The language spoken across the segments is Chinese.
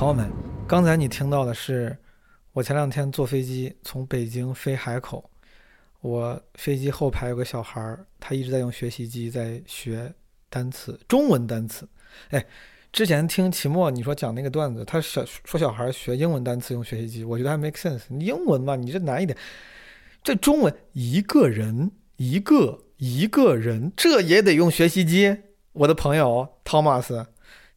朋友们，刚才你听到的是我前两天坐飞机从北京飞海口，我飞机后排有个小孩儿，他一直在用学习机在学单词，中文单词。哎，之前听齐墨你说讲那个段子，他小说小孩学英文单词用学习机，我觉得还 make sense。英文嘛，你这难一点，这中文一个人一个一个人，这也得用学习机。我的朋友 Thomas。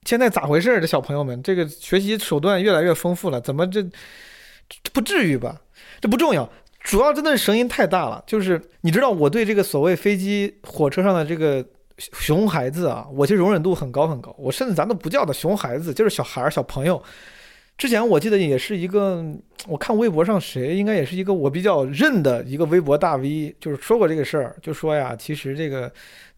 现在咋回事？这小朋友们，这个学习手段越来越丰富了，怎么这这不至于吧？这不重要，主要真的是声音太大了。就是你知道，我对这个所谓飞机、火车上的这个熊孩子啊，我其实容忍度很高很高。我甚至咱都不叫他熊孩子，就是小孩儿、小朋友。之前我记得也是一个，我看微博上谁应该也是一个我比较认的一个微博大 V，就是说过这个事儿，就说呀，其实这个。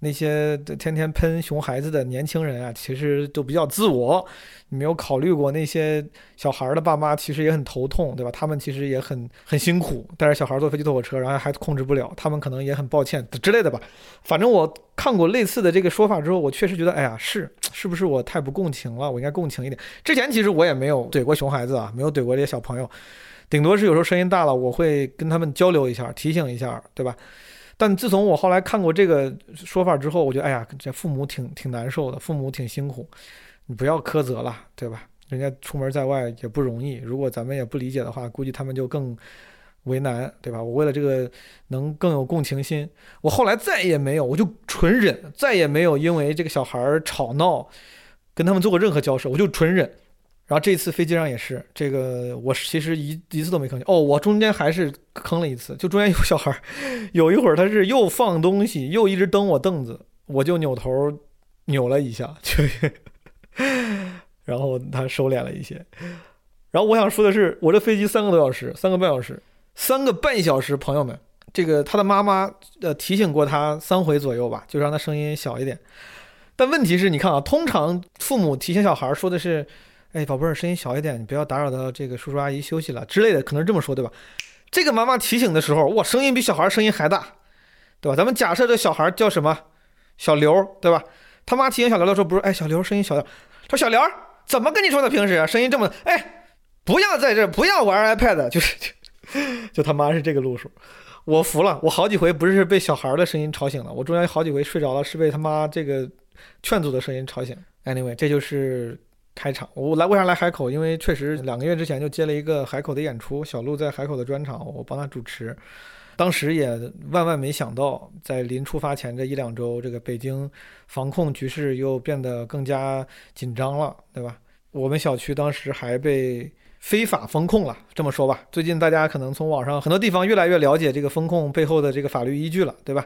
那些天天喷熊孩子的年轻人啊，其实都比较自我。你没有考虑过那些小孩的爸妈，其实也很头痛，对吧？他们其实也很很辛苦，带着小孩坐飞机、坐火车，然后还控制不了，他们可能也很抱歉之类的吧。反正我看过类似的这个说法之后，我确实觉得，哎呀，是是不是我太不共情了？我应该共情一点。之前其实我也没有怼过熊孩子啊，没有怼过这些小朋友，顶多是有时候声音大了，我会跟他们交流一下，提醒一下，对吧？但自从我后来看过这个说法之后，我觉得，哎呀，这父母挺挺难受的，父母挺辛苦，你不要苛责了，对吧？人家出门在外也不容易，如果咱们也不理解的话，估计他们就更为难，对吧？我为了这个能更有共情心，我后来再也没有，我就纯忍，再也没有因为这个小孩吵闹跟他们做过任何交涉，我就纯忍。然后这次飞机上也是，这个我其实一一次都没吭气。哦，我中间还是坑了一次，就中间有小孩，有一会儿他是又放东西，又一直蹬我凳子，我就扭头扭了一下，就，然后他收敛了一些。然后我想说的是，我这飞机三个多小时，三个半小时，三个半小时，朋友们，这个他的妈妈呃提醒过他三回左右吧，就让他声音小一点。但问题是你看啊，通常父母提醒小孩说的是。哎，宝贝儿，声音小一点，你不要打扰到这个叔叔阿姨休息了之类的，可能这么说，对吧？这个妈妈提醒的时候，哇，声音比小孩声音还大，对吧？咱们假设这小孩叫什么？小刘，对吧？他妈提醒小刘的时候，不是，哎，小刘声音小点。他说小刘怎么跟你说的？平时声音这么，哎，不要在这，不要玩 iPad，就是，就他妈是这个路数，我服了。我好几回不是被小孩的声音吵醒了，我中间好几回睡着了，是被他妈这个劝阻的声音吵醒。Anyway，这就是。开场，我来为啥来海口？因为确实两个月之前就接了一个海口的演出，小鹿在海口的专场，我帮他主持。当时也万万没想到，在临出发前这一两周，这个北京防控局势又变得更加紧张了，对吧？我们小区当时还被非法封控了，这么说吧。最近大家可能从网上很多地方越来越了解这个风控背后的这个法律依据了，对吧？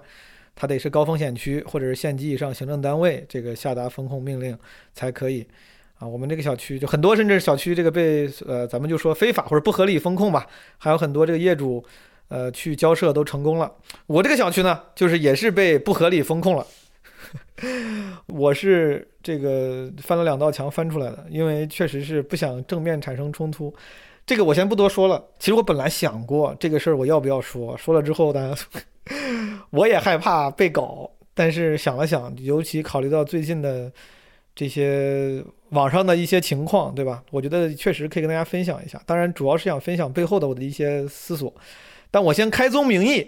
它得是高风险区或者是县级以上行政单位这个下达风控命令才可以。啊，我们这个小区就很多，甚至小区这个被呃，咱们就说非法或者不合理风控吧，还有很多这个业主，呃，去交涉都成功了。我这个小区呢，就是也是被不合理风控了。我是这个翻了两道墙翻出来的，因为确实是不想正面产生冲突。这个我先不多说了。其实我本来想过这个事儿我要不要说，说了之后呢，我也害怕被搞。但是想了想，尤其考虑到最近的。这些网上的一些情况，对吧？我觉得确实可以跟大家分享一下。当然，主要是想分享背后的我的一些思索。但我先开宗明义，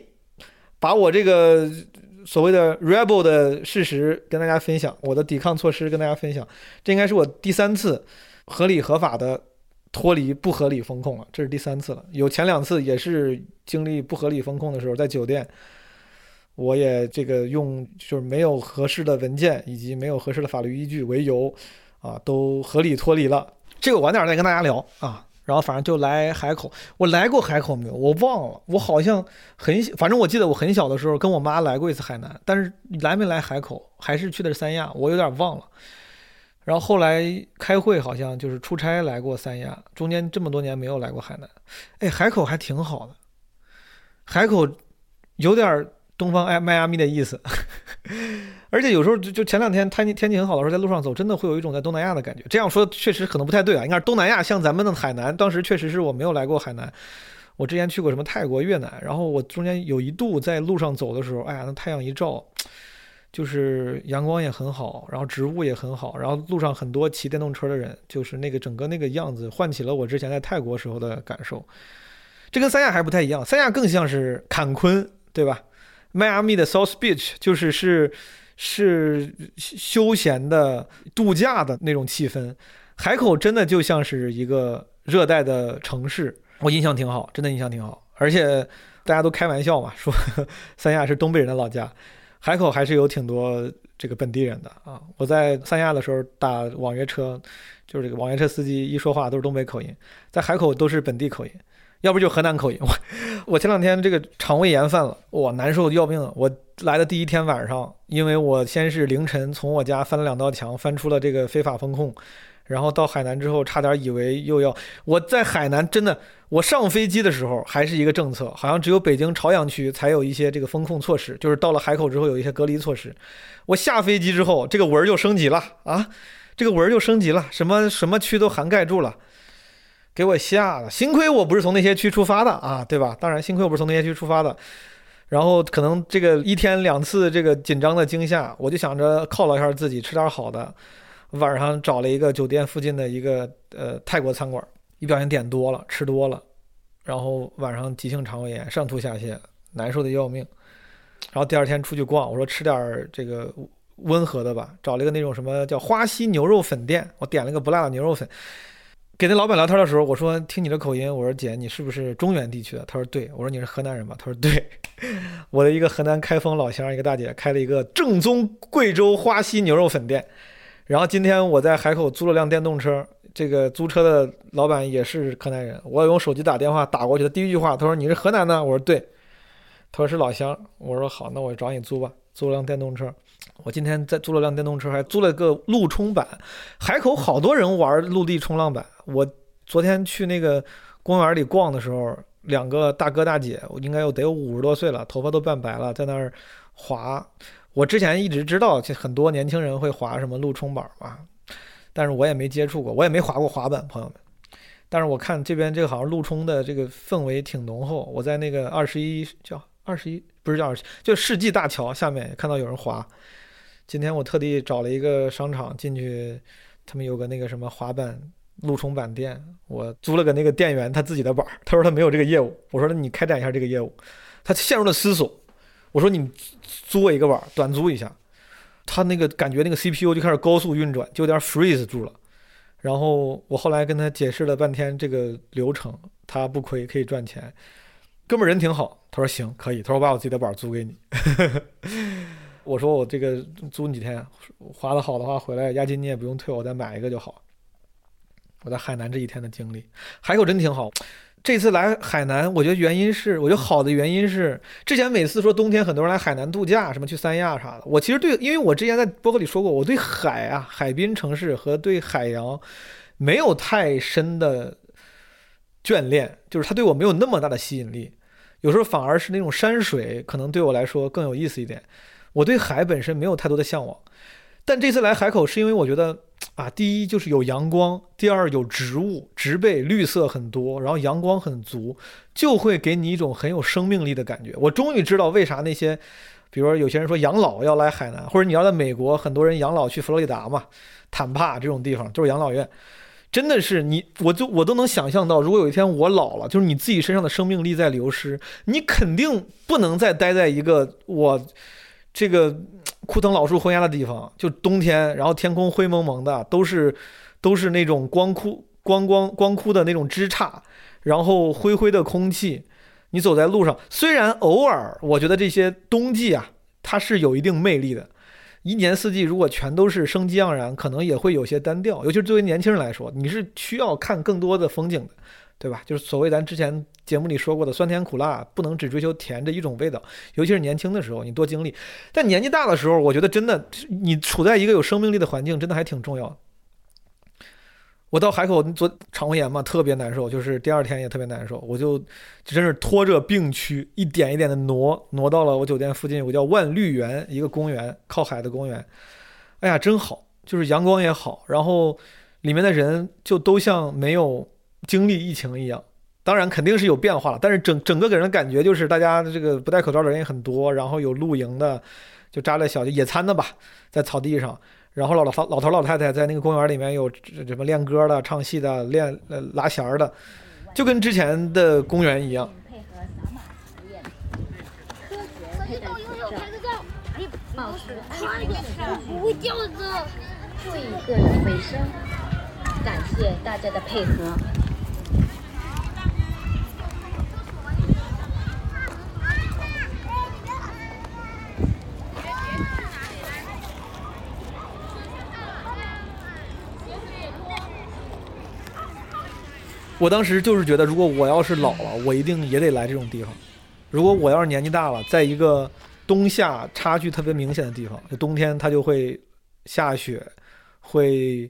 把我这个所谓的 rebel 的事实跟大家分享，我的抵抗措施跟大家分享。这应该是我第三次合理合法的脱离不合理风控了，这是第三次了。有前两次也是经历不合理风控的时候，在酒店。我也这个用就是没有合适的文件以及没有合适的法律依据为由，啊，都合理脱离了。这个晚点再跟大家聊啊。然后反正就来海口，我来过海口没有？我忘了，我好像很，反正我记得我很小的时候跟我妈来过一次海南，但是来没来海口，还是去的是三亚，我有点忘了。然后后来开会好像就是出差来过三亚，中间这么多年没有来过海南。哎，海口还挺好的，海口有点。东方爱迈阿密的意思，而且有时候就就前两天天气天气很好的时候，在路上走，真的会有一种在东南亚的感觉。这样说确实可能不太对啊，应该是东南亚像咱们的海南。当时确实是我没有来过海南，我之前去过什么泰国、越南，然后我中间有一度在路上走的时候，哎呀，那太阳一照，就是阳光也很好，然后植物也很好，然后路上很多骑电动车的人，就是那个整个那个样子，唤起了我之前在泰国时候的感受。这跟三亚还不太一样，三亚更像是坎昆，对吧？迈阿密的 South Beach 就是是是休闲的度假的那种气氛，海口真的就像是一个热带的城市，我印象挺好，真的印象挺好。而且大家都开玩笑嘛，说 三亚是东北人的老家，海口还是有挺多这个本地人的啊。我在三亚的时候打网约车，就是这个网约车司机一说话都是东北口音，在海口都是本地口音。要不就河南口音，我 我前两天这个肠胃炎犯了，哇，难受的要命。我来的第一天晚上，因为我先是凌晨从我家翻了两道墙，翻出了这个非法风控，然后到海南之后，差点以为又要我在海南真的，我上飞机的时候还是一个政策，好像只有北京朝阳区才有一些这个风控措施，就是到了海口之后有一些隔离措施。我下飞机之后，这个文儿就升级了啊，这个文儿就升级了，什么什么区都涵盖住了。给我吓的，幸亏我不是从那些区出发的啊，对吧？当然，幸亏我不是从那些区出发的。然后可能这个一天两次这个紧张的惊吓，我就想着犒劳一下自己，吃点好的。晚上找了一个酒店附近的一个呃泰国餐馆，一不小心点多了，吃多了，然后晚上急性肠胃炎，上吐下泻，难受的要命。然后第二天出去逛，我说吃点这个温和的吧，找了一个那种什么叫花溪牛肉粉店，我点了个不辣的牛肉粉。给那老板聊天的时候，我说听你的口音，我说姐，你是不是中原地区的？他说对，我说你是河南人吧？他说对，我的一个河南开封老乡，一个大姐开了一个正宗贵州花溪牛肉粉店。然后今天我在海口租了辆电动车，这个租车的老板也是河南人，我用手机打电话打过去的第一句话，他说你是河南的？我说对，他说是老乡，我说好，那我找你租吧，租了辆电动车。我今天在租了辆电动车，还租了个陆冲板。海口好多人玩陆地冲浪板。我昨天去那个公园里逛的时候，两个大哥大姐，我应该有得有五十多岁了，头发都半白了，在那儿滑。我之前一直知道，就很多年轻人会滑什么陆冲板嘛，但是我也没接触过，我也没滑过滑板，朋友们。但是我看这边这个好像陆冲的这个氛围挺浓厚。我在那个二十一叫二十一，不是叫，就世纪大桥下面看到有人滑。今天我特地找了一个商场进去，他们有个那个什么滑板路冲板店，我租了个那个店员他自己的板儿，他说他没有这个业务，我说那你开展一下这个业务，他陷入了思索，我说你租我一个板儿，短租一下，他那个感觉那个 CPU 就开始高速运转，就有点 freeze 住了，然后我后来跟他解释了半天这个流程，他不亏，可以赚钱，哥们人挺好，他说行可以，他说我把我自己的板租给你。我说我这个租你几天，划得好的话回来押金你也不用退，我再买一个就好。我在海南这一天的经历，海口真挺好。这次来海南，我觉得原因是，我觉得好的原因是，之前每次说冬天很多人来海南度假，什么去三亚啥的，我其实对，因为我之前在博客里说过，我对海啊、海滨城市和对海洋没有太深的眷恋，就是它对我没有那么大的吸引力。有时候反而是那种山水，可能对我来说更有意思一点。我对海本身没有太多的向往，但这次来海口是因为我觉得啊，第一就是有阳光，第二有植物植被绿色很多，然后阳光很足，就会给你一种很有生命力的感觉。我终于知道为啥那些，比如说有些人说养老要来海南，或者你要在美国，很多人养老去佛罗里达嘛，坦帕这种地方就是养老院，真的是你，我就我都能想象到，如果有一天我老了，就是你自己身上的生命力在流失，你肯定不能再待在一个我。这个枯藤老树昏鸦的地方，就冬天，然后天空灰蒙蒙的，都是都是那种光枯光光光枯的那种枝杈，然后灰灰的空气。你走在路上，虽然偶尔我觉得这些冬季啊，它是有一定魅力的。一年四季如果全都是生机盎然，可能也会有些单调。尤其是作为年轻人来说，你是需要看更多的风景的。对吧？就是所谓咱之前节目里说过的酸甜苦辣，不能只追求甜这一种味道。尤其是年轻的时候，你多经历。但年纪大的时候，我觉得真的，你处在一个有生命力的环境，真的还挺重要。我到海口做肠胃炎嘛，特别难受，就是第二天也特别难受，我就真是拖着病躯一点一点的挪，挪到了我酒店附近有个叫万绿园一个公园，靠海的公园。哎呀，真好，就是阳光也好，然后里面的人就都像没有。经历疫情一样，当然肯定是有变化了，但是整整个给人的感觉就是大家这个不戴口罩的人也很多，然后有露营的，就扎了小野餐的吧，在草地上。然后老老老头老太太在那个公园里面有什么练歌的、唱戏的、练呃拉弦儿的，就跟之前的公园一样。配合扫码实验，科学佩戴口罩，保持安全不会掉的。注意个人卫生。感谢大家的配合。我当时就是觉得，如果我要是老了，我一定也得来这种地方。如果我要是年纪大了，在一个冬夏差距特别明显的地方，就冬天它就会下雪，会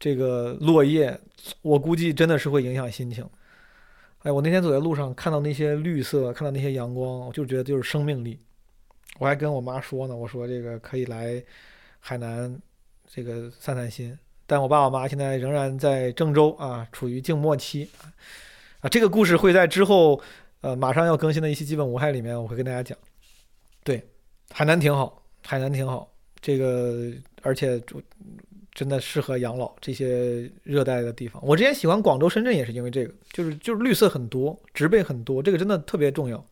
这个落叶，我估计真的是会影响心情。哎，我那天走在路上，看到那些绿色，看到那些阳光，我就觉得就是生命力。我还跟我妈说呢，我说这个可以来海南这个散散心。但我爸我妈现在仍然在郑州啊，处于静默期啊。这个故事会在之后，呃，马上要更新的一期《基本无害》里面，我会跟大家讲。对，海南挺好，海南挺好，这个而且真的适合养老，这些热带的地方。我之前喜欢广州、深圳也是因为这个，就是就是绿色很多，植被很多，这个真的特别重要。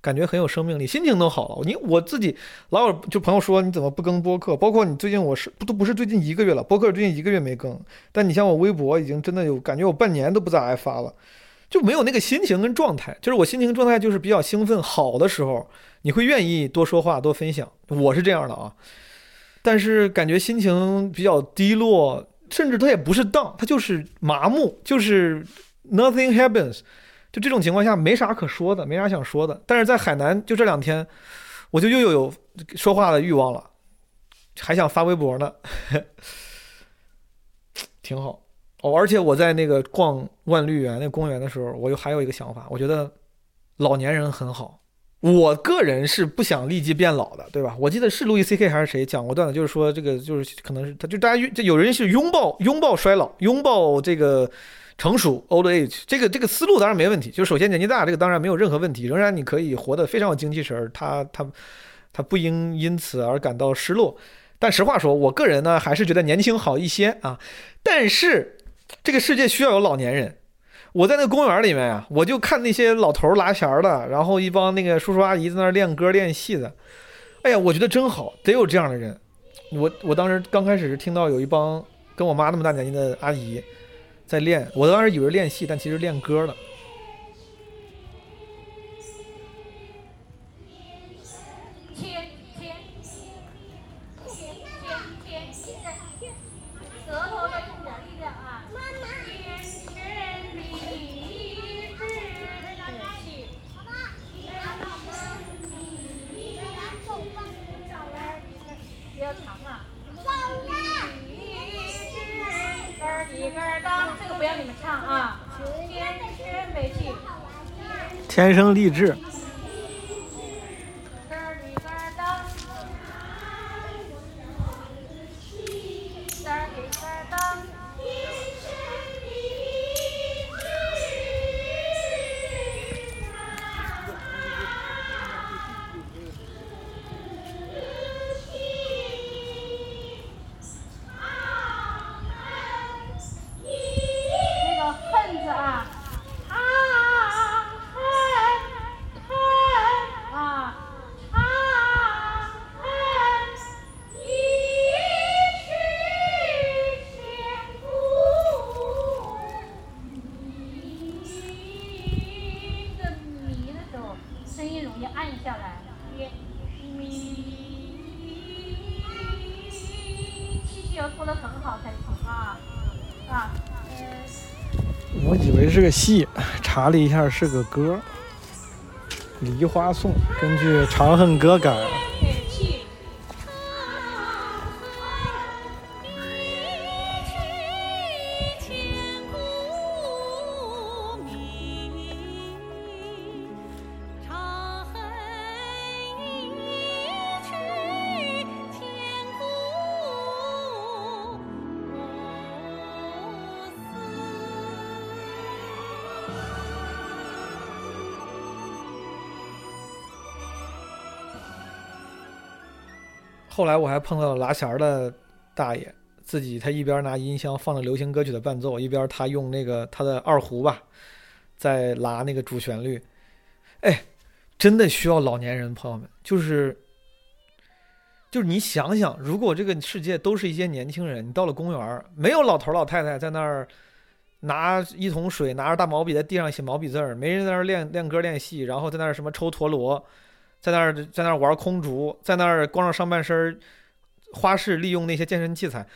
感觉很有生命力，心情都好了。你我自己老有就朋友说你怎么不更播客？包括你最近我是不都不是最近一个月了，播客最近一个月没更。但你像我微博已经真的有感觉，我半年都不咋爱发了，就没有那个心情跟状态。就是我心情状态就是比较兴奋好的时候，你会愿意多说话多分享。我是这样的啊，但是感觉心情比较低落，甚至它也不是 down，它就是麻木，就是 nothing happens。就这种情况下没啥可说的，没啥想说的。但是在海南，就这两天，我就又有说话的欲望了，还想发微博呢，挺好哦。而且我在那个逛万绿园那公园的时候，我又还有一个想法，我觉得老年人很好。我个人是不想立即变老的，对吧？我记得是路易 C K 还是谁讲过段子，就是说这个就是可能是他就大家就有人是拥抱拥抱衰老，拥抱这个。成熟 old age 这个这个思路当然没问题，就首先年纪大这个当然没有任何问题，仍然你可以活得非常有精气神儿，他他他不应因此而感到失落。但实话说，我个人呢还是觉得年轻好一些啊。但是这个世界需要有老年人。我在那个公园里面呀，我就看那些老头拉弦儿的，然后一帮那个叔叔阿姨在那儿练歌练戏的。哎呀，我觉得真好，得有这样的人。我我当时刚开始是听到有一帮跟我妈那么大年纪的阿姨。在练，我当时以为练戏，但其实练歌了。天生丽质。你按下来。我以为是个戏，查了一下是个歌，《梨花颂》，根据《长恨歌》改。来我还碰到了拉弦儿的大爷，自己他一边拿音箱放着流行歌曲的伴奏，一边他用那个他的二胡吧，在拉那个主旋律。哎，真的需要老年人，朋友们，就是就是你想想，如果这个世界都是一些年轻人，你到了公园，没有老头老太太在那儿拿一桶水，拿着大毛笔在地上写毛笔字儿，没人在那儿练练歌练戏，然后在那儿什么抽陀螺，在那儿在那儿玩空竹，在那儿光着上半身花式利用那些健身器材。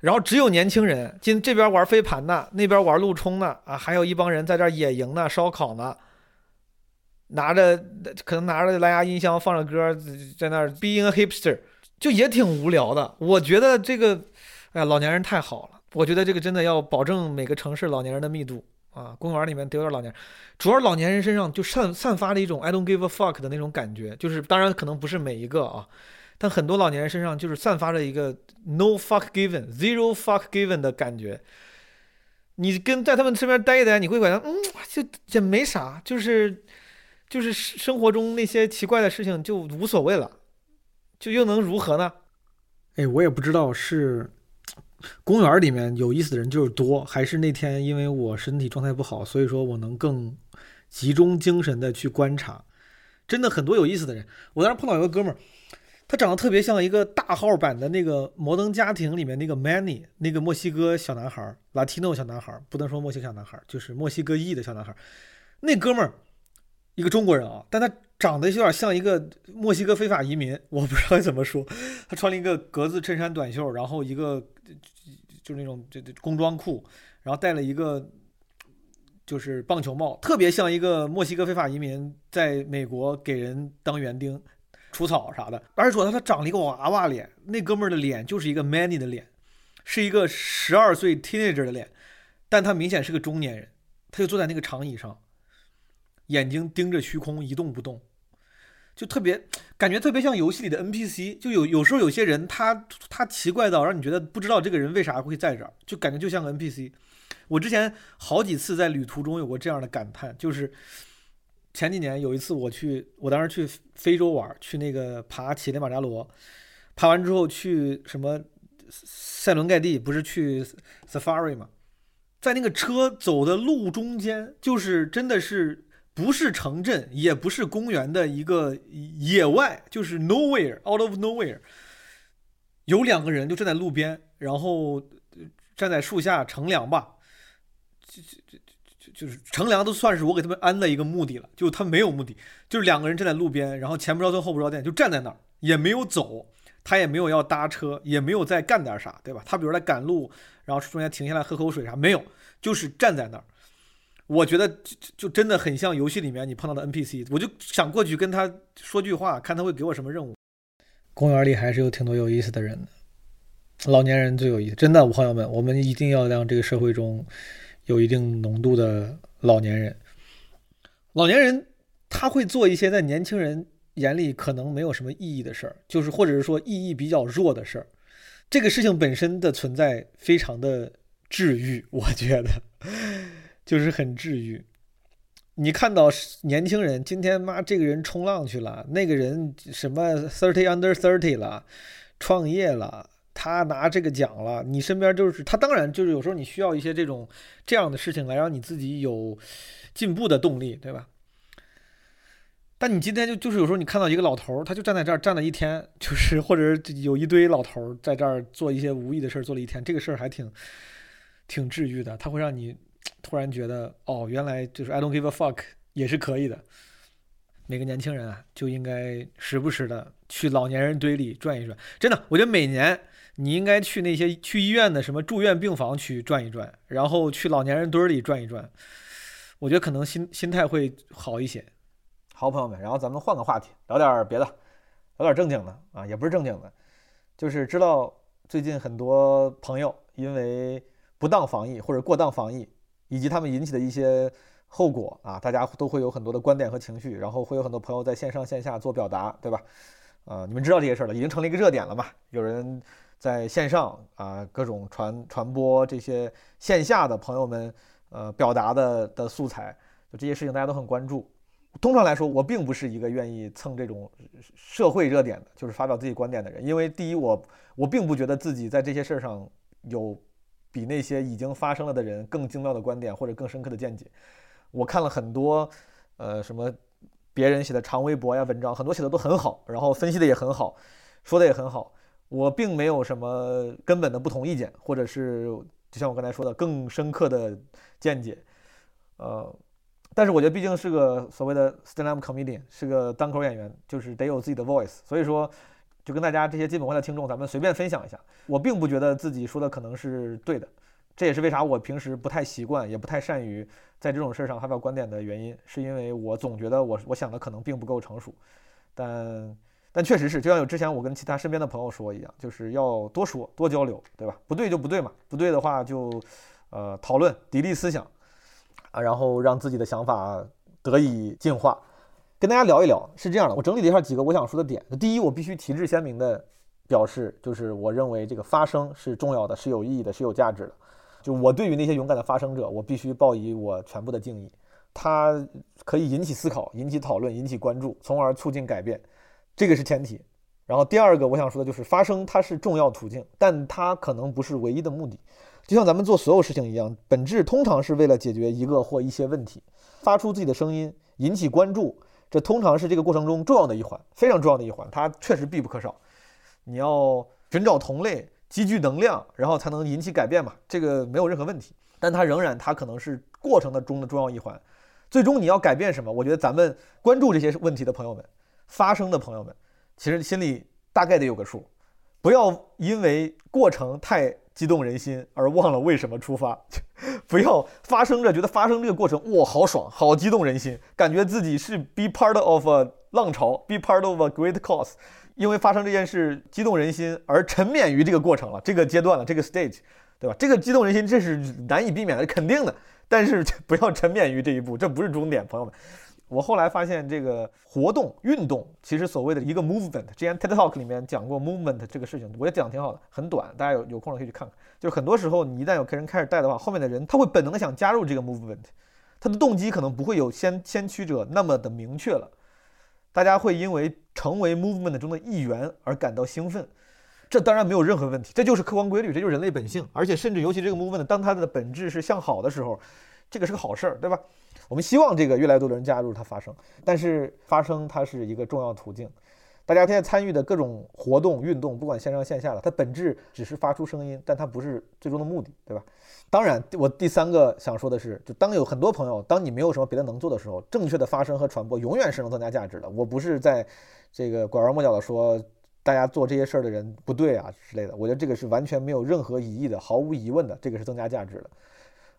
然后只有年轻人，今这边玩飞盘呢，那边玩路冲呢，啊，还有一帮人在这儿野营呢、烧烤呢，拿着可能拿着蓝牙音箱放着歌，在那儿 being a hipster，就也挺无聊的。我觉得这个，哎，老年人太好了。我觉得这个真的要保证每个城市老年人的密度啊，公园里面得有点老年，主要老年人身上就散散发着一种 I don't give a fuck 的那种感觉，就是当然可能不是每一个啊，但很多老年人身上就是散发着一个 no fuck given zero fuck given 的感觉。你跟在他们身边待一待，你会感觉嗯，就也没啥，就是就是生活中那些奇怪的事情就无所谓了，就又能如何呢？哎，我也不知道是公园里面有意思的人就是多，还是那天因为我身体状态不好，所以说我能更集中精神的去观察。真的很多有意思的人，我当时碰到一个哥们儿，他长得特别像一个大号版的那个《摩登家庭》里面那个 Manny，那个墨西哥小男孩，Latino 小男孩，不能说墨西哥小男孩，就是墨西哥裔的小男孩。那哥们儿一个中国人啊，但他长得有点像一个墨西哥非法移民，我不知道怎么说。他穿了一个格子衬衫短袖，然后一个就是那种这这工装裤，然后戴了一个就是棒球帽，特别像一个墨西哥非法移民在美国给人当园丁、除草啥的。而且说他他长了一个娃娃脸，那哥们儿的脸就是一个 Manny 的脸，是一个十二岁 teenager 的脸，但他明显是个中年人。他就坐在那个长椅上，眼睛盯着虚空一动不动。就特别感觉特别像游戏里的 NPC，就有有时候有些人他他奇怪到让你觉得不知道这个人为啥会在这儿，就感觉就像个 NPC。我之前好几次在旅途中有过这样的感叹，就是前几年有一次我去，我当时去非洲玩，去那个爬乞力马扎罗，爬完之后去什么塞伦盖蒂，不是去 Safari 吗？在那个车走的路中间，就是真的是。不是城镇，也不是公园的一个野外，就是 nowhere out of nowhere。有两个人就站在路边，然后站在树下乘凉吧。就就就就就是乘凉都算是我给他们安的一个目的了，就他没有目的，就是两个人站在路边，然后前不着村后不着店，就站在那儿，也没有走，他也没有要搭车，也没有再干点啥，对吧？他比如来赶路，然后中间停下来喝口水啥，没有，就是站在那儿。我觉得就就真的很像游戏里面你碰到的 NPC，我就想过去跟他说句话，看他会给我什么任务。公园里还是有挺多有意思的人的，老年人最有意思，真的，朋友们，我们一定要让这个社会中有一定浓度的老年人。老年人他会做一些在年轻人眼里可能没有什么意义的事儿，就是或者是说意义比较弱的事儿。这个事情本身的存在非常的治愈，我觉得。就是很治愈。你看到年轻人今天妈这个人冲浪去了，那个人什么 thirty under thirty 了，创业了，他拿这个奖了。你身边就是他，当然就是有时候你需要一些这种这样的事情来让你自己有进步的动力，对吧？但你今天就就是有时候你看到一个老头，他就站在这儿站了一天，就是或者有一堆老头在这儿做一些无意的事儿做了一天，这个事儿还挺挺治愈的，他会让你。突然觉得，哦，原来就是 I don't give a fuck 也是可以的。每个年轻人啊，就应该时不时的去老年人堆里转一转。真的，我觉得每年你应该去那些去医院的什么住院病房去转一转，然后去老年人堆里转一转。我觉得可能心心态会好一些。好，朋友们，然后咱们换个话题，聊点别的，聊点正经的啊，也不是正经的，就是知道最近很多朋友因为不当防疫或者过当防疫。以及他们引起的一些后果啊，大家都会有很多的观点和情绪，然后会有很多朋友在线上线下做表达，对吧？啊，你们知道这些事儿了，已经成了一个热点了嘛？有人在线上啊，各种传传播这些线下的朋友们呃表达的的素材，就这些事情大家都很关注。通常来说，我并不是一个愿意蹭这种社会热点的，就是发表自己观点的人。因为第一，我我并不觉得自己在这些事儿上有比那些已经发生了的人更精妙的观点或者更深刻的见解。我看了很多，呃，什么别人写的长微博呀、文章，很多写的都很好，然后分析的也很好，说的也很好。我并没有什么根本的不同意见，或者是就像我刚才说的更深刻的见解，呃，但是我觉得毕竟是个所谓的 stand-up comedian，是个单口演员，就是得有自己的 voice。所以说，就跟大家这些基本功的听众，咱们随便分享一下。我并不觉得自己说的可能是对的，这也是为啥我平时不太习惯，也不太善于在这种事儿上发表观点的原因，是因为我总觉得我我想的可能并不够成熟，但。但确实是，就像有之前我跟其他身边的朋友说一样，就是要多说多交流，对吧？不对就不对嘛，不对的话就，呃，讨论砥砺思想，啊，然后让自己的想法得以进化。跟大家聊一聊，是这样的，我整理了一下几个我想说的点。第一，我必须旗帜鲜明的表示，就是我认为这个发声是重要的，是有意义的，是有价值的。就我对于那些勇敢的发声者，我必须报以我全部的敬意。他可以引起思考，引起讨论，引起关注，从而促进改变。这个是前提，然后第二个我想说的就是发声，它是重要途径，但它可能不是唯一的目的。就像咱们做所有事情一样，本质通常是为了解决一个或一些问题，发出自己的声音，引起关注，这通常是这个过程中重要的一环，非常重要的一环，它确实必不可少。你要寻找同类，积聚能量，然后才能引起改变嘛，这个没有任何问题。但它仍然，它可能是过程的中的重要一环。最终你要改变什么？我觉得咱们关注这些问题的朋友们。发生的朋友们，其实心里大概得有个数，不要因为过程太激动人心而忘了为什么出发，不要发生着觉得发生这个过程哇好爽，好激动人心，感觉自己是 be part of a 浪潮，be part of a great cause，因为发生这件事激动人心而沉湎于这个过程了，这个阶段了，这个 stage，对吧？这个激动人心这是难以避免的，肯定的，但是 不要沉湎于这一步，这不是终点，朋友们。我后来发现，这个活动运动其实所谓的一个 movement，之前 TED Talk 里面讲过 movement 这个事情，我觉得讲挺好的，很短，大家有有空了可以去看看。就是很多时候，你一旦有客人开始带的话，后面的人他会本能的想加入这个 movement，他的动机可能不会有先先驱者那么的明确了。大家会因为成为 movement 中的一员而感到兴奋，这当然没有任何问题，这就是客观规律，这就是人类本性。而且甚至尤其这个 movement 当它的本质是向好的时候，这个是个好事儿，对吧？我们希望这个越来越多的人加入它发声，但是发声它是一个重要途径。大家现在参与的各种活动、运动，不管线上线下的，它本质只是发出声音，但它不是最终的目的，对吧？当然，我第三个想说的是，就当有很多朋友，当你没有什么别的能做的时候，正确的发声和传播永远是能增加价值的。我不是在这个拐弯抹角的说大家做这些事儿的人不对啊之类的，我觉得这个是完全没有任何疑义的，毫无疑问的，这个是增加价值的。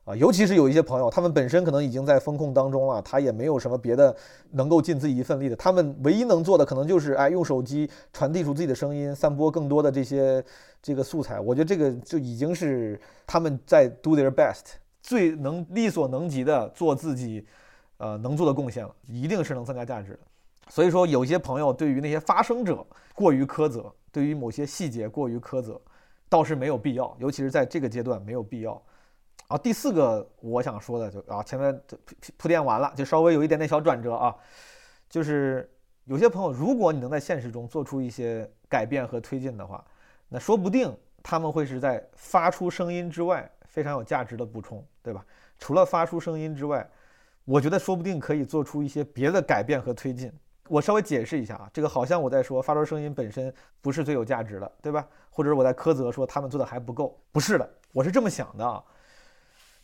啊，尤其是有一些朋友，他们本身可能已经在风控当中了，他也没有什么别的能够尽自己一份力的，他们唯一能做的可能就是哎，用手机传递出自己的声音，散播更多的这些这个素材。我觉得这个就已经是他们在 do their best，最能力所能及的做自己呃能做的贡献了，一定是能增加价值的。所以说，有些朋友对于那些发声者过于苛责，对于某些细节过于苛责，倒是没有必要，尤其是在这个阶段没有必要。啊，第四个我想说的就啊，前面铺铺垫完了，就稍微有一点点小转折啊，就是有些朋友，如果你能在现实中做出一些改变和推进的话，那说不定他们会是在发出声音之外非常有价值的补充，对吧？除了发出声音之外，我觉得说不定可以做出一些别的改变和推进。我稍微解释一下啊，这个好像我在说发出声音本身不是最有价值的，对吧？或者我在苛责说他们做的还不够，不是的，我是这么想的啊。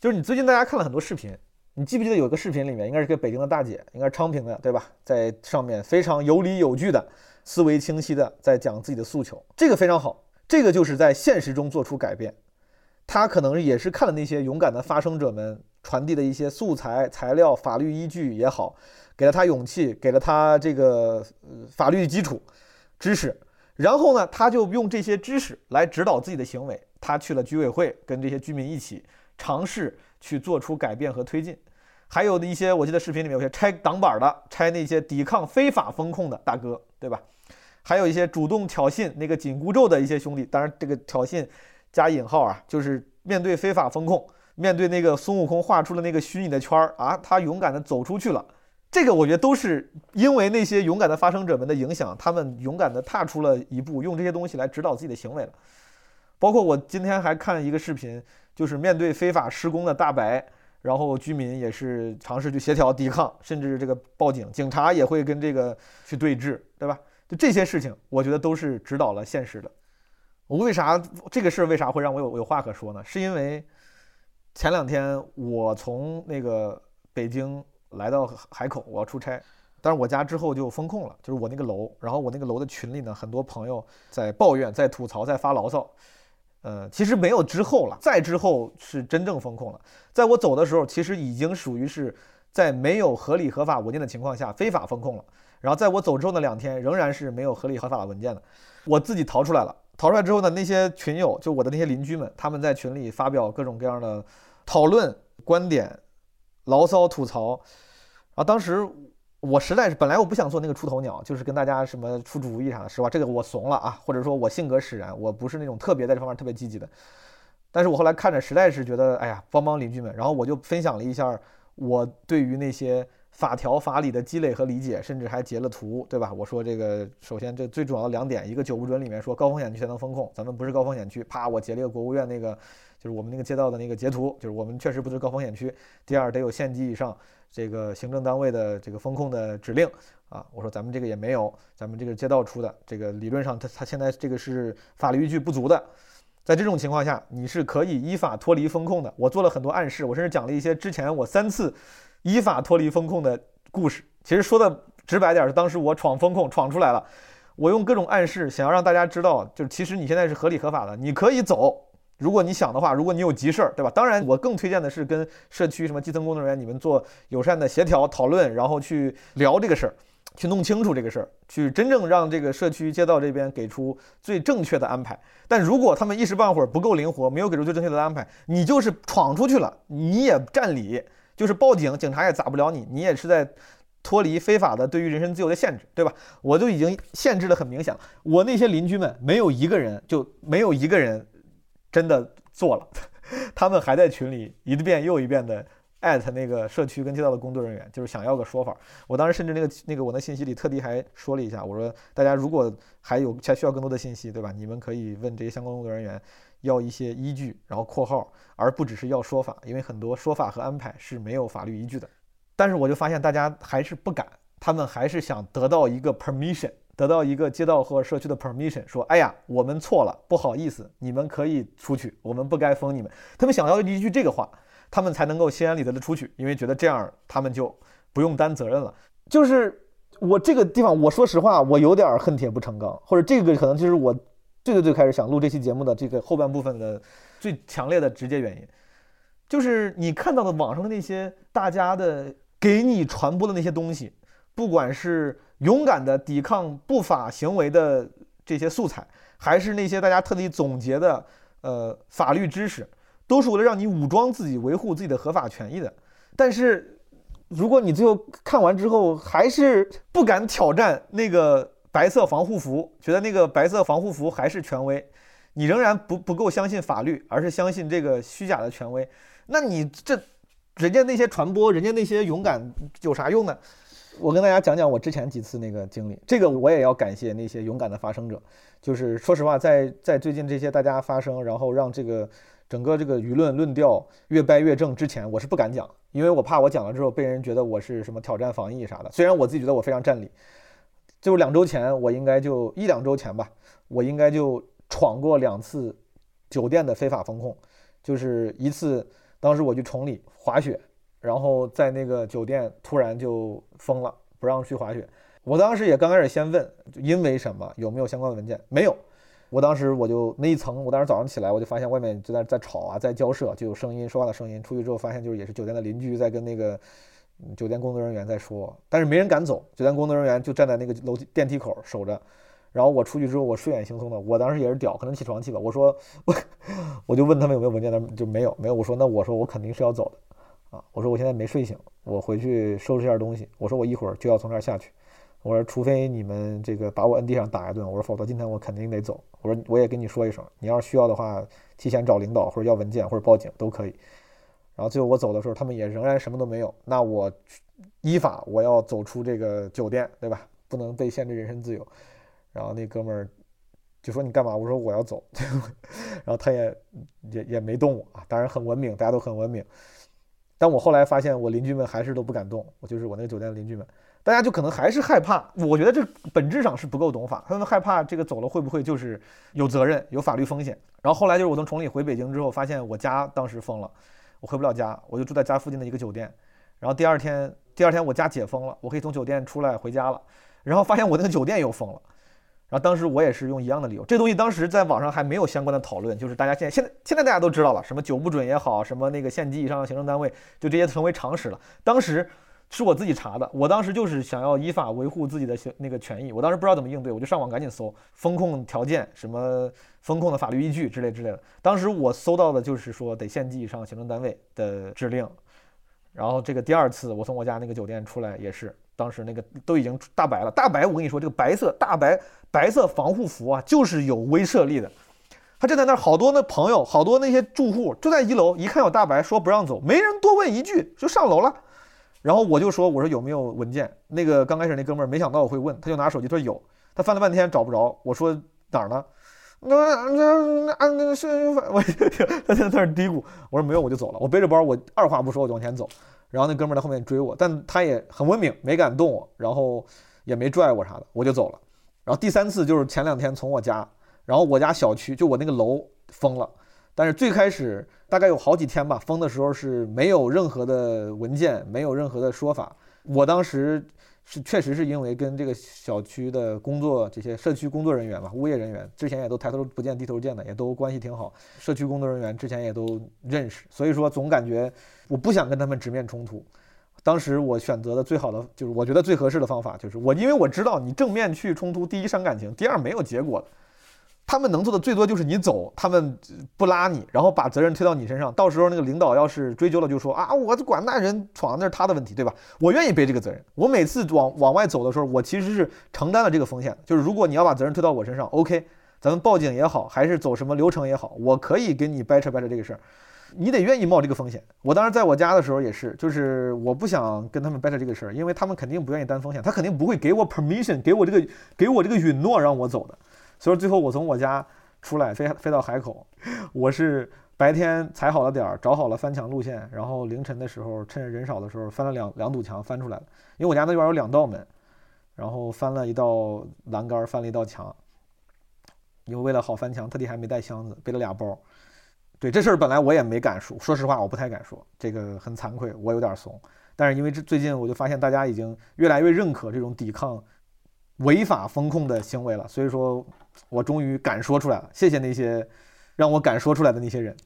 就是你最近大家看了很多视频，你记不记得有个视频里面应该是个北京的大姐，应该是昌平的，对吧？在上面非常有理有据的、思维清晰的在讲自己的诉求，这个非常好，这个就是在现实中做出改变。他可能也是看了那些勇敢的发声者们传递的一些素材、材料、法律依据也好，给了他勇气，给了他这个法律基础知识，然后呢，他就用这些知识来指导自己的行为。他去了居委会，跟这些居民一起。尝试去做出改变和推进，还有的一些，我记得视频里面有些拆挡板的，拆那些抵抗非法风控的大哥，对吧？还有一些主动挑衅那个紧箍咒的一些兄弟，当然这个挑衅加引号啊，就是面对非法风控，面对那个孙悟空画出了那个虚拟的圈儿啊，他勇敢的走出去了，这个我觉得都是因为那些勇敢的发声者们的影响，他们勇敢的踏出了一步，用这些东西来指导自己的行为了。包括我今天还看一个视频，就是面对非法施工的大白，然后居民也是尝试去协调抵抗，甚至这个报警，警察也会跟这个去对峙，对吧？就这些事情，我觉得都是指导了现实的。我为啥这个事儿为啥会让我有有话可说呢？是因为前两天我从那个北京来到海口，我要出差，但是我家之后就封控了，就是我那个楼，然后我那个楼的群里呢，很多朋友在抱怨、在吐槽、在发牢骚。呃，其实没有之后了，再之后是真正封控了。在我走的时候，其实已经属于是在没有合理合法文件的情况下非法封控了。然后在我走之后的两天，仍然是没有合理合法的文件的，我自己逃出来了。逃出来之后呢，那些群友，就我的那些邻居们，他们在群里发表各种各样的讨论、观点、牢骚、吐槽。然后当时我实在是，本来我不想做那个出头鸟，就是跟大家什么出主意啥的，是吧？这个我怂了啊，或者说我性格使然，我不是那种特别在这方面特别积极的。但是我后来看着，实在是觉得，哎呀，帮帮邻居们。然后我就分享了一下我对于那些。法条法理的积累和理解，甚至还截了图，对吧？我说这个，首先这最主要的两点，一个九不准里面说高风险区才能风控，咱们不是高风险区，啪，我截了一个国务院那个，就是我们那个街道的那个截图，就是我们确实不是高风险区。第二，得有县级以上这个行政单位的这个风控的指令啊，我说咱们这个也没有，咱们这个街道出的，这个理论上他他现在这个是法律依据不足的，在这种情况下，你是可以依法脱离风控的。我做了很多暗示，我甚至讲了一些之前我三次。依法脱离风控的故事，其实说的直白点是，当时我闯风控闯出来了，我用各种暗示想要让大家知道，就是其实你现在是合理合法的，你可以走，如果你想的话，如果你有急事儿，对吧？当然，我更推荐的是跟社区什么基层工作人员你们做友善的协调讨论，然后去聊这个事儿，去弄清楚这个事儿，去真正让这个社区街道这边给出最正确的安排。但如果他们一时半会儿不够灵活，没有给出最正确的安排，你就是闯出去了，你也占理。就是报警，警察也砸不了你，你也是在脱离非法的对于人身自由的限制，对吧？我就已经限制的很明显，我那些邻居们没有一个人就没有一个人真的做了，他们还在群里一遍又一遍的艾特那个社区跟街道的工作人员，就是想要个说法。我当时甚至那个那个我的信息里特地还说了一下，我说大家如果还有还需要更多的信息，对吧？你们可以问这些相关工作人员。要一些依据，然后括号，而不只是要说法，因为很多说法和安排是没有法律依据的。但是我就发现大家还是不敢，他们还是想得到一个 permission，得到一个街道或社区的 permission，说，哎呀，我们错了，不好意思，你们可以出去，我们不该封你们。他们想要一句这个话，他们才能够心安理得的出去，因为觉得这样他们就不用担责任了。就是我这个地方，我说实话，我有点恨铁不成钢，或者这个可能就是我。最最最开始想录这期节目的这个后半部分的最强烈的直接原因，就是你看到的网上的那些大家的给你传播的那些东西，不管是勇敢的抵抗不法行为的这些素材，还是那些大家特地总结的呃法律知识，都是为了让你武装自己、维护自己的合法权益的。但是如果你最后看完之后还是不敢挑战那个。白色防护服，觉得那个白色防护服还是权威，你仍然不不够相信法律，而是相信这个虚假的权威，那你这人家那些传播，人家那些勇敢有啥用呢？我跟大家讲讲我之前几次那个经历，这个我也要感谢那些勇敢的发声者，就是说实话，在在最近这些大家发声，然后让这个整个这个舆论论调越掰越正之前，我是不敢讲，因为我怕我讲了之后被人觉得我是什么挑战防疫啥的，虽然我自己觉得我非常占理。就是两周前，我应该就一两周前吧，我应该就闯过两次酒店的非法风控。就是一次，当时我去崇礼滑雪，然后在那个酒店突然就封了，不让去滑雪。我当时也刚开始先问，因为什么？有没有相关的文件？没有。我当时我就那一层，我当时早上起来我就发现外面就在在吵啊，在交涉，就有声音说话的声音。出去之后发现就是也是酒店的邻居在跟那个。酒店工作人员在说，但是没人敢走。酒店工作人员就站在那个楼梯电梯口守着。然后我出去之后，我睡眼惺忪的。我当时也是屌，可能起床气吧。我说我 我就问他们有没有文件，他们就没有，没有。我说那我说我肯定是要走的啊。我说我现在没睡醒，我回去收拾一下东西。我说我一会儿就要从这儿下去。我说除非你们这个把我摁地上打一顿，我说否则今天我肯定得走。我说我也跟你说一声，你要是需要的话，提前找领导或者要文件或者报警都可以。然后最后我走的时候，他们也仍然什么都没有。那我依法我要走出这个酒店，对吧？不能被限制人身自由。然后那哥们儿就说你干嘛？我说我要走。然后他也也也没动我啊，当然很文明，大家都很文明。但我后来发现，我邻居们还是都不敢动。我就是我那个酒店的邻居们，大家就可能还是害怕。我觉得这本质上是不够懂法，他们害怕这个走了会不会就是有责任、有法律风险。然后后来就是我从崇礼回北京之后，发现我家当时封了，我回不了家，我就住在家附近的一个酒店。然后第二天，第二天我家解封了，我可以从酒店出来回家了。然后发现我那个酒店又封了。然后当时我也是用一样的理由，这东西当时在网上还没有相关的讨论，就是大家现在现在现在大家都知道了，什么九不准也好，什么那个县级以上行政单位，就这些成为常识了。当时是我自己查的，我当时就是想要依法维护自己的那个权益，我当时不知道怎么应对，我就上网赶紧搜风控条件，什么风控的法律依据之类之类的。当时我搜到的就是说得县级以上行政单位的指令。然后这个第二次我从我家那个酒店出来也是。当时那个都已经大白了，大白，我跟你说，这个白色大白白色防护服啊，就是有威慑力的。他站在那儿，好多那朋友，好多那些住户就在一楼，一看有大白，说不让走，没人多问一句就上楼了。然后我就说，我说有没有文件？那个刚开始那哥们儿没想到我会问，他就拿手机，说有。他翻了半天找不着，我说哪儿呢？那那那那个是我 他在那儿嘀咕，我说没有，我就走了。我背着包，我二话不说我就往前走。然后那哥们儿在后面追我，但他也很文明，没敢动我，然后也没拽我啥的，我就走了。然后第三次就是前两天从我家，然后我家小区就我那个楼封了，但是最开始大概有好几天吧，封的时候是没有任何的文件，没有任何的说法。我当时。是，确实是因为跟这个小区的工作这些社区工作人员吧，物业人员之前也都抬头不见低头见的，也都关系挺好。社区工作人员之前也都认识，所以说总感觉我不想跟他们直面冲突。当时我选择的最好的就是我觉得最合适的方法就是我，因为我知道你正面去冲突，第一伤感情，第二没有结果。他们能做的最多就是你走，他们不拉你，然后把责任推到你身上。到时候那个领导要是追究了，就说啊，我管那人闯那是他的问题，对吧？我愿意背这个责任。我每次往往外走的时候，我其实是承担了这个风险。就是如果你要把责任推到我身上，OK，咱们报警也好，还是走什么流程也好，我可以给你掰扯掰扯这个事儿。你得愿意冒这个风险。我当时在我家的时候也是，就是我不想跟他们掰扯这个事儿，因为他们肯定不愿意担风险，他肯定不会给我 permission，给我这个给我这个允诺让我走的。所以最后我从我家出来飞飞到海口，我是白天踩好了点儿，找好了翻墙路线，然后凌晨的时候趁着人少的时候翻了两两堵墙翻出来了。因为我家那边有两道门，然后翻了一道栏杆，翻了一道墙。因为为了好翻墙，特地还没带箱子，背了俩包。对这事儿本来我也没敢说，说实话我不太敢说，这个很惭愧，我有点怂。但是因为这最近我就发现大家已经越来越认可这种抵抗。违法风控的行为了，所以说，我终于敢说出来了。谢谢那些让我敢说出来的那些人。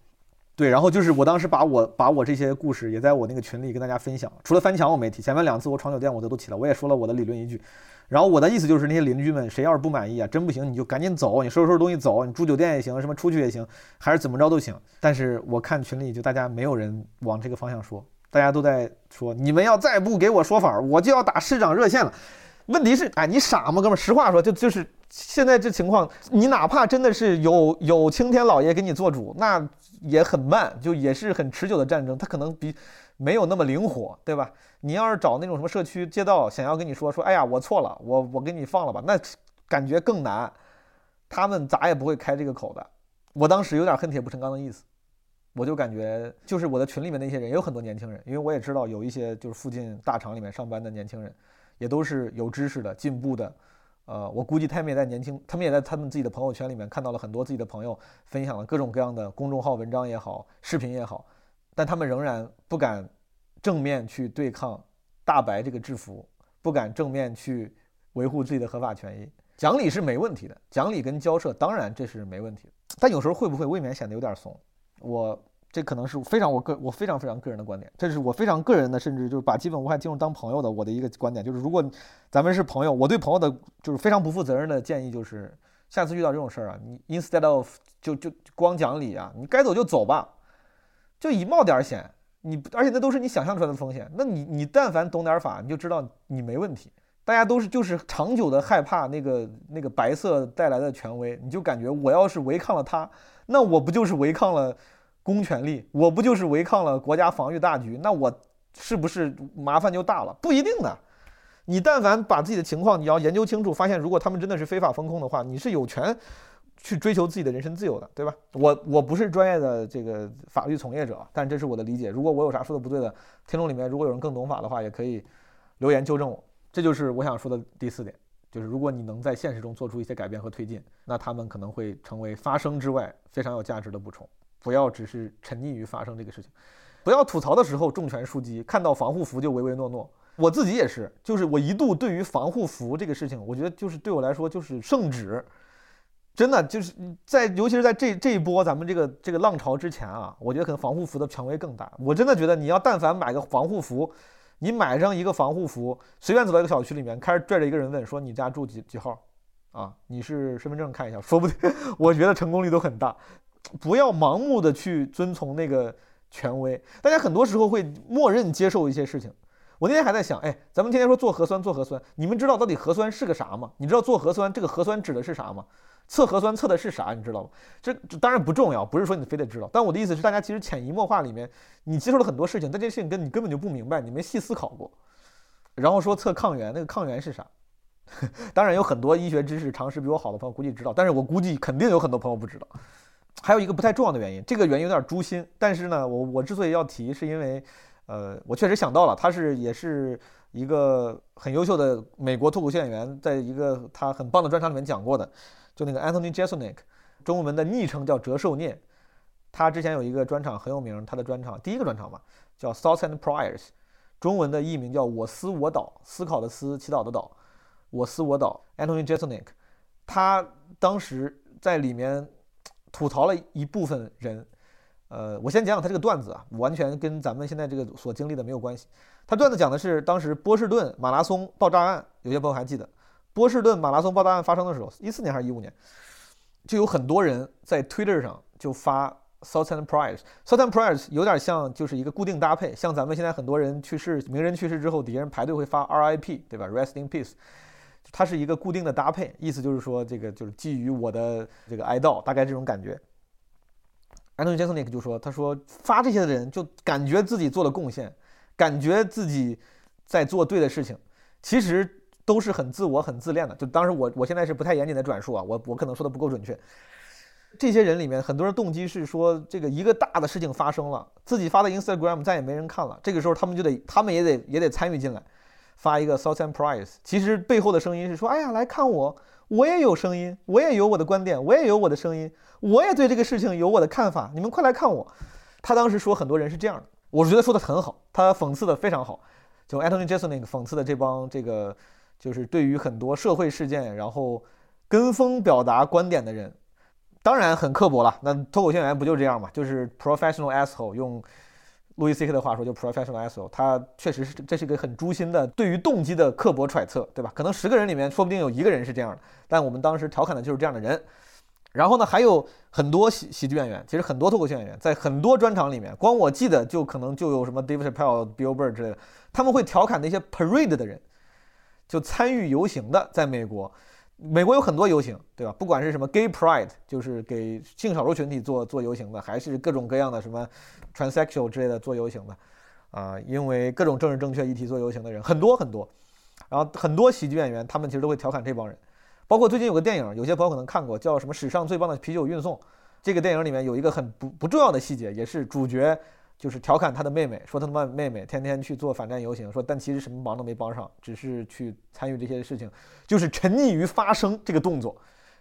对，然后就是我当时把我把我这些故事也在我那个群里跟大家分享。除了翻墙我没提，前面两次我闯酒店我都都提了，我也说了我的理论依据。然后我的意思就是那些邻居们，谁要是不满意啊，真不行你就赶紧走，你收拾收拾东西走，你住酒店也行，什么出去也行，还是怎么着都行。但是我看群里就大家没有人往这个方向说，大家都在说你们要再不给我说法，我就要打市长热线了。问题是，哎，你傻吗，哥们？实话说，就就是现在这情况，你哪怕真的是有有青天老爷给你做主，那也很慢，就也是很持久的战争，它可能比没有那么灵活，对吧？你要是找那种什么社区街道，想要跟你说说，哎呀，我错了，我我给你放了吧，那感觉更难，他们咋也不会开这个口的。我当时有点恨铁不成钢的意思，我就感觉，就是我的群里面那些人也有很多年轻人，因为我也知道有一些就是附近大厂里面上班的年轻人。也都是有知识的、进步的，呃，我估计他们也在年轻，他们也在他们自己的朋友圈里面看到了很多自己的朋友分享了各种各样的公众号文章也好、视频也好，但他们仍然不敢正面去对抗大白这个制服，不敢正面去维护自己的合法权益。讲理是没问题的，讲理跟交涉当然这是没问题，但有时候会不会未免显得有点怂？我。这可能是非常我个我非常非常个人的观点，这是我非常个人的，甚至就是把基本无害金融当朋友的我的一个观点，就是如果咱们是朋友，我对朋友的就是非常不负责任的建议就是，下次遇到这种事儿啊，你 instead of 就就光讲理啊，你该走就走吧，就以冒点险，你而且那都是你想象出来的风险，那你你但凡懂点法，你就知道你没问题。大家都是就是长久的害怕那个那个白色带来的权威，你就感觉我要是违抗了他，那我不就是违抗了？公权力，我不就是违抗了国家防御大局？那我是不是麻烦就大了？不一定的。你但凡把自己的情况你要研究清楚，发现如果他们真的是非法风控的话，你是有权去追求自己的人身自由的，对吧？我我不是专业的这个法律从业者，但这是我的理解。如果我有啥说的不对的，听众里面如果有人更懂法的话，也可以留言纠正我。这就是我想说的第四点，就是如果你能在现实中做出一些改变和推进，那他们可能会成为发声之外非常有价值的补充。不要只是沉溺于发生这个事情，不要吐槽的时候重拳出击，看到防护服就唯唯诺诺。我自己也是，就是我一度对于防护服这个事情，我觉得就是对我来说就是圣旨，真的就是在尤其是在这这一波咱们这个这个浪潮之前啊，我觉得可能防护服的权威更大。我真的觉得你要但凡买个防护服，你买上一个防护服，随便走到一个小区里面，开始拽着一个人问说你家住几几号啊？你是身份证看一下，说不定 我觉得成功率都很大。不要盲目的去遵从那个权威，大家很多时候会默认接受一些事情。我那天还在想，哎，咱们天天说做核酸做核酸，你们知道到底核酸是个啥吗？你知道做核酸这个核酸指的是啥吗？测核酸测的是啥？你知道吗？这当然不重要，不是说你非得知道。但我的意思是，大家其实潜移默化里面，你接受了很多事情，但这些事情跟你根本就不明白，你没细思考过。然后说测抗原，那个抗原是啥？当然有很多医学知识常识比我好的朋友估计知道，但是我估计肯定有很多朋友不知道。还有一个不太重要的原因，这个原因有点诛心，但是呢，我我之所以要提，是因为。呃，我确实想到了，他是也是一个很优秀的美国脱口秀演员，在一个他很棒的专场里面讲过的，就那个 Anthony Jeselnik，中文的昵称叫折寿念，他之前有一个专场很有名，他的专场第一个专场嘛，叫 Thoughts and Prayers，中文的译名叫我思我祷，思考的思，祈祷的祷，我思我祷，Anthony Jeselnik，他当时在里面吐槽了一部分人。呃，我先讲讲他这个段子啊，完全跟咱们现在这个所经历的没有关系。他段子讲的是当时波士顿马拉松爆炸案，有些朋友还记得波士顿马拉松爆炸案发生的时候，一四年还是一五年，就有很多人在 Twitter 上就发 Thoughts and Prayers，Thoughts and Prayers 有点像就是一个固定搭配，像咱们现在很多人去世，名人去世之后，底下人排队会发 RIP，对吧？Rest in peace，它是一个固定的搭配，意思就是说这个就是基于我的这个哀悼，大概这种感觉。Anthony Jeselnik 就说：“他说发这些的人就感觉自己做了贡献，感觉自己在做对的事情，其实都是很自我、很自恋的。就当时我，我现在是不太严谨的转述啊，我我可能说的不够准确。这些人里面，很多人动机是说，这个一个大的事情发生了，自己发的 Instagram 再也没人看了，这个时候他们就得，他们也得也得参与进来，发一个 Thoughts and Prayers。其实背后的声音是说，哎呀，来看我。”我也有声音，我也有我的观点，我也有我的声音，我也对这个事情有我的看法。你们快来看我。他当时说很多人是这样的，我觉得说的很好，他讽刺的非常好。就 Anthony Jeselnik 讽刺的这帮这个，就是对于很多社会事件，然后跟风表达观点的人，当然很刻薄了。那脱口秀演员不就这样嘛？就是 professional asshole 用。路易 C K 的话说，就 professional asshole，他确实是这是一个很诛心的对于动机的刻薄揣测，对吧？可能十个人里面说不定有一个人是这样的，但我们当时调侃的就是这样的人。然后呢，还有很多喜喜剧演员，其实很多脱口秀演员在很多专场里面，光我记得就可能就有什么 David Chappelle、Bill Burr 之类的，他们会调侃那些 parade 的人，就参与游行的，在美国。美国有很多游行，对吧？不管是什么 Gay Pride，就是给性少数群体做做游行的，还是各种各样的什么 Transsexual 之类的做游行的，啊，因为各种政治正确议题做游行的人很多很多。然后很多喜剧演员，他们其实都会调侃这帮人。包括最近有个电影，有些朋友可能看过，叫什么《史上最棒的啤酒运送》。这个电影里面有一个很不不重要的细节，也是主角。就是调侃他的妹妹，说他的妹妹天天去做反战游行，说但其实什么忙都没帮上，只是去参与这些事情，就是沉溺于发声这个动作，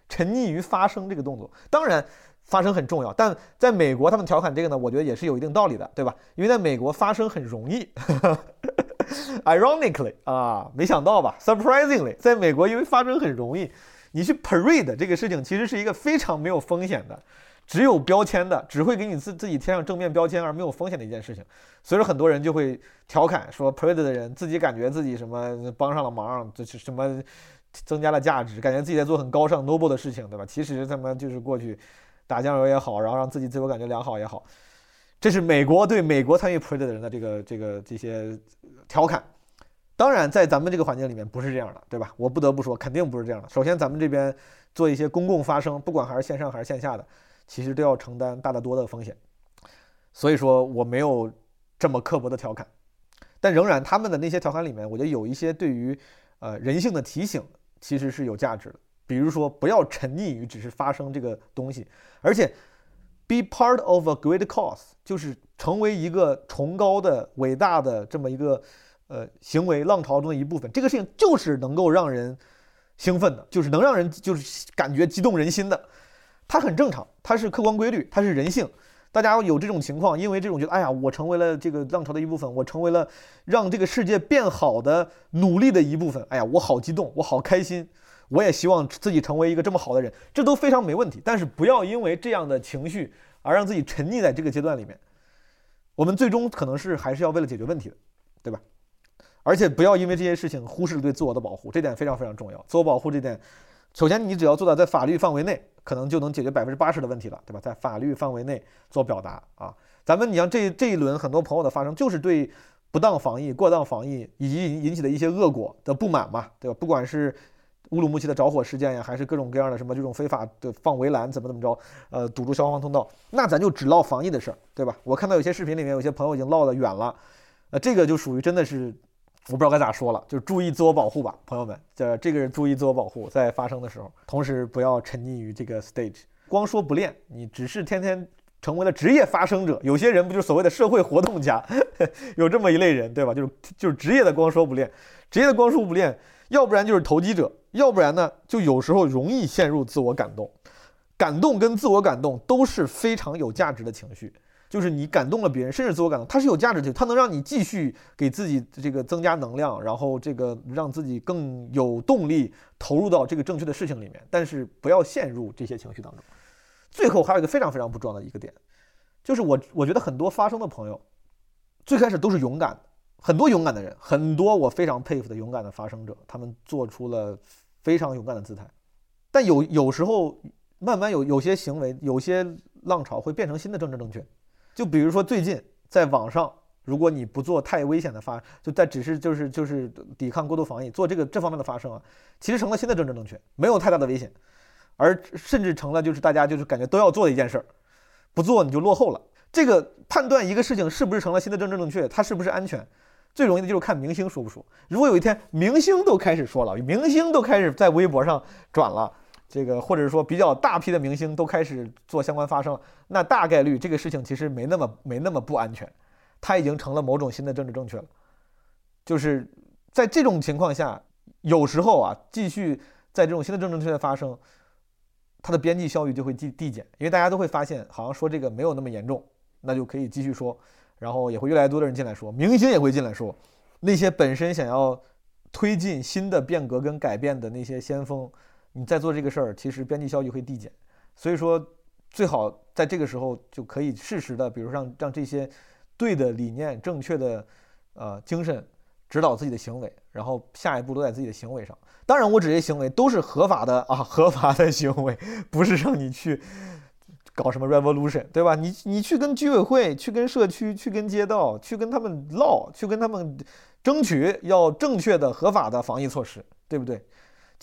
沉溺于发声这个动作。当然，发声很重要，但在美国他们调侃这个呢，我觉得也是有一定道理的，对吧？因为在美国发声很容易，ironically 啊，没想到吧？surprisingly，在美国因为发声很容易，你去 parade 这个事情其实是一个非常没有风险的。只有标签的，只会给你自自己贴上正面标签而没有风险的一件事情，所以说很多人就会调侃说，Parade 的人自己感觉自己什么帮上了忙，就是什么增加了价值，感觉自己在做很高尚 noble 的事情，对吧？其实他们就是过去打酱油也好，然后让自己自我感觉良好也好，这是美国对美国参与 Parade 的人的这个这个这些调侃。当然，在咱们这个环境里面不是这样的，对吧？我不得不说，肯定不是这样的。首先，咱们这边做一些公共发声，不管还是线上还是线下的。其实都要承担大得多的风险，所以说我没有这么刻薄的调侃。但仍然他们的那些调侃里面，我觉得有一些对于呃人性的提醒，其实是有价值的。比如说，不要沉溺于只是发生这个东西，而且 be part of a great cause，就是成为一个崇高的、伟大的这么一个呃行为浪潮中的一部分。这个事情就是能够让人兴奋的，就是能让人就是感觉激动人心的。它很正常，它是客观规律，它是人性。大家有这种情况，因为这种觉得，哎呀，我成为了这个浪潮的一部分，我成为了让这个世界变好的努力的一部分。哎呀，我好激动，我好开心，我也希望自己成为一个这么好的人，这都非常没问题。但是不要因为这样的情绪而让自己沉溺在这个阶段里面。我们最终可能是还是要为了解决问题的，对吧？而且不要因为这些事情忽视了对自我的保护，这点非常非常重要。自我保护这点，首先你只要做到在法律范围内。可能就能解决百分之八十的问题了，对吧？在法律范围内做表达啊，咱们你像这这一轮很多朋友的发生，就是对不当防疫、过当防疫以及引起的一些恶果的不满嘛，对吧？不管是乌鲁木齐的着火事件呀，还是各种各样的什么这种非法的放围栏怎么怎么着，呃，堵住消防通道，那咱就只唠防疫的事儿，对吧？我看到有些视频里面有些朋友已经唠得远了，呃，这个就属于真的是。我不知道该咋说了，就注意自我保护吧，朋友们。这这个是注意自我保护，在发生的时候，同时不要沉溺于这个 stage。光说不练，你只是天天成为了职业发声者。有些人不就是所谓的社会活动家，有这么一类人，对吧？就是就是职业的光说不练，职业的光说不练，要不然就是投机者，要不然呢，就有时候容易陷入自我感动。感动跟自我感动都是非常有价值的情绪。就是你感动了别人，甚至自我感动，它是有价值的，它能让你继续给自己这个增加能量，然后这个让自己更有动力投入到这个正确的事情里面。但是不要陷入这些情绪当中。最后还有一个非常非常不重要的一个点，就是我我觉得很多发生的朋友，最开始都是勇敢的，很多勇敢的人，很多我非常佩服的勇敢的发生者，他们做出了非常勇敢的姿态。但有有时候慢慢有有些行为，有些浪潮会变成新的政治正确。就比如说最近在网上，如果你不做太危险的发，就在只是就是就是抵抗过度防疫，做这个这方面的发声啊，其实成了新的政治正确，没有太大的危险，而甚至成了就是大家就是感觉都要做的一件事儿，不做你就落后了。这个判断一个事情是不是成了新的政治正确，它是不是安全，最容易的就是看明星说不说。如果有一天明星都开始说了，明星都开始在微博上转了。这个，或者说比较大批的明星都开始做相关发声，那大概率这个事情其实没那么没那么不安全，它已经成了某种新的政治正确了。就是在这种情况下，有时候啊，继续在这种新的政治正确的发生，它的边际效益就会递递减，因为大家都会发现，好像说这个没有那么严重，那就可以继续说，然后也会越来越多的人进来说，明星也会进来说，那些本身想要推进新的变革跟改变的那些先锋。你在做这个事儿，其实边际效益会递减，所以说最好在这个时候就可以适时的，比如让让这些对的理念、正确的呃精神指导自己的行为，然后下一步都在自己的行为上。当然，我指这些行为都是合法的啊，合法的行为，不是让你去搞什么 revolution，对吧？你你去跟居委会、去跟社区、去跟街道、去跟他们唠，去跟他们争取要正确的、合法的防疫措施，对不对？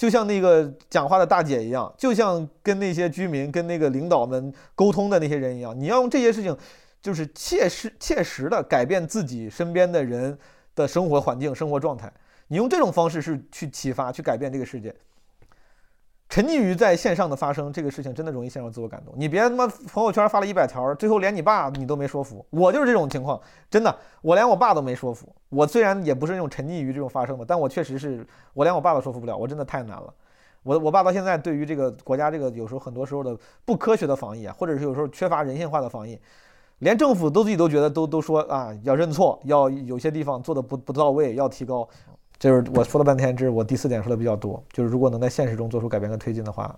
就像那个讲话的大姐一样，就像跟那些居民、跟那个领导们沟通的那些人一样，你要用这些事情，就是切实、切实的改变自己身边的人的生活环境、生活状态。你用这种方式是去启发、去改变这个世界。沉溺于在线上的发生这个事情，真的容易陷入自我感动。你别他妈朋友圈发了一百条，最后连你爸你都没说服。我就是这种情况，真的，我连我爸都没说服。我虽然也不是那种沉溺于这种发生的，但我确实是我连我爸都说服不了，我真的太难了。我我爸到现在对于这个国家这个有时候很多时候的不科学的防疫啊，或者是有时候缺乏人性化的防疫，连政府都自己都觉得都都说啊要认错，要有些地方做的不不到位，要提高。就是我说了半天，这是我第四点说的比较多。就是如果能在现实中做出改变和推进的话，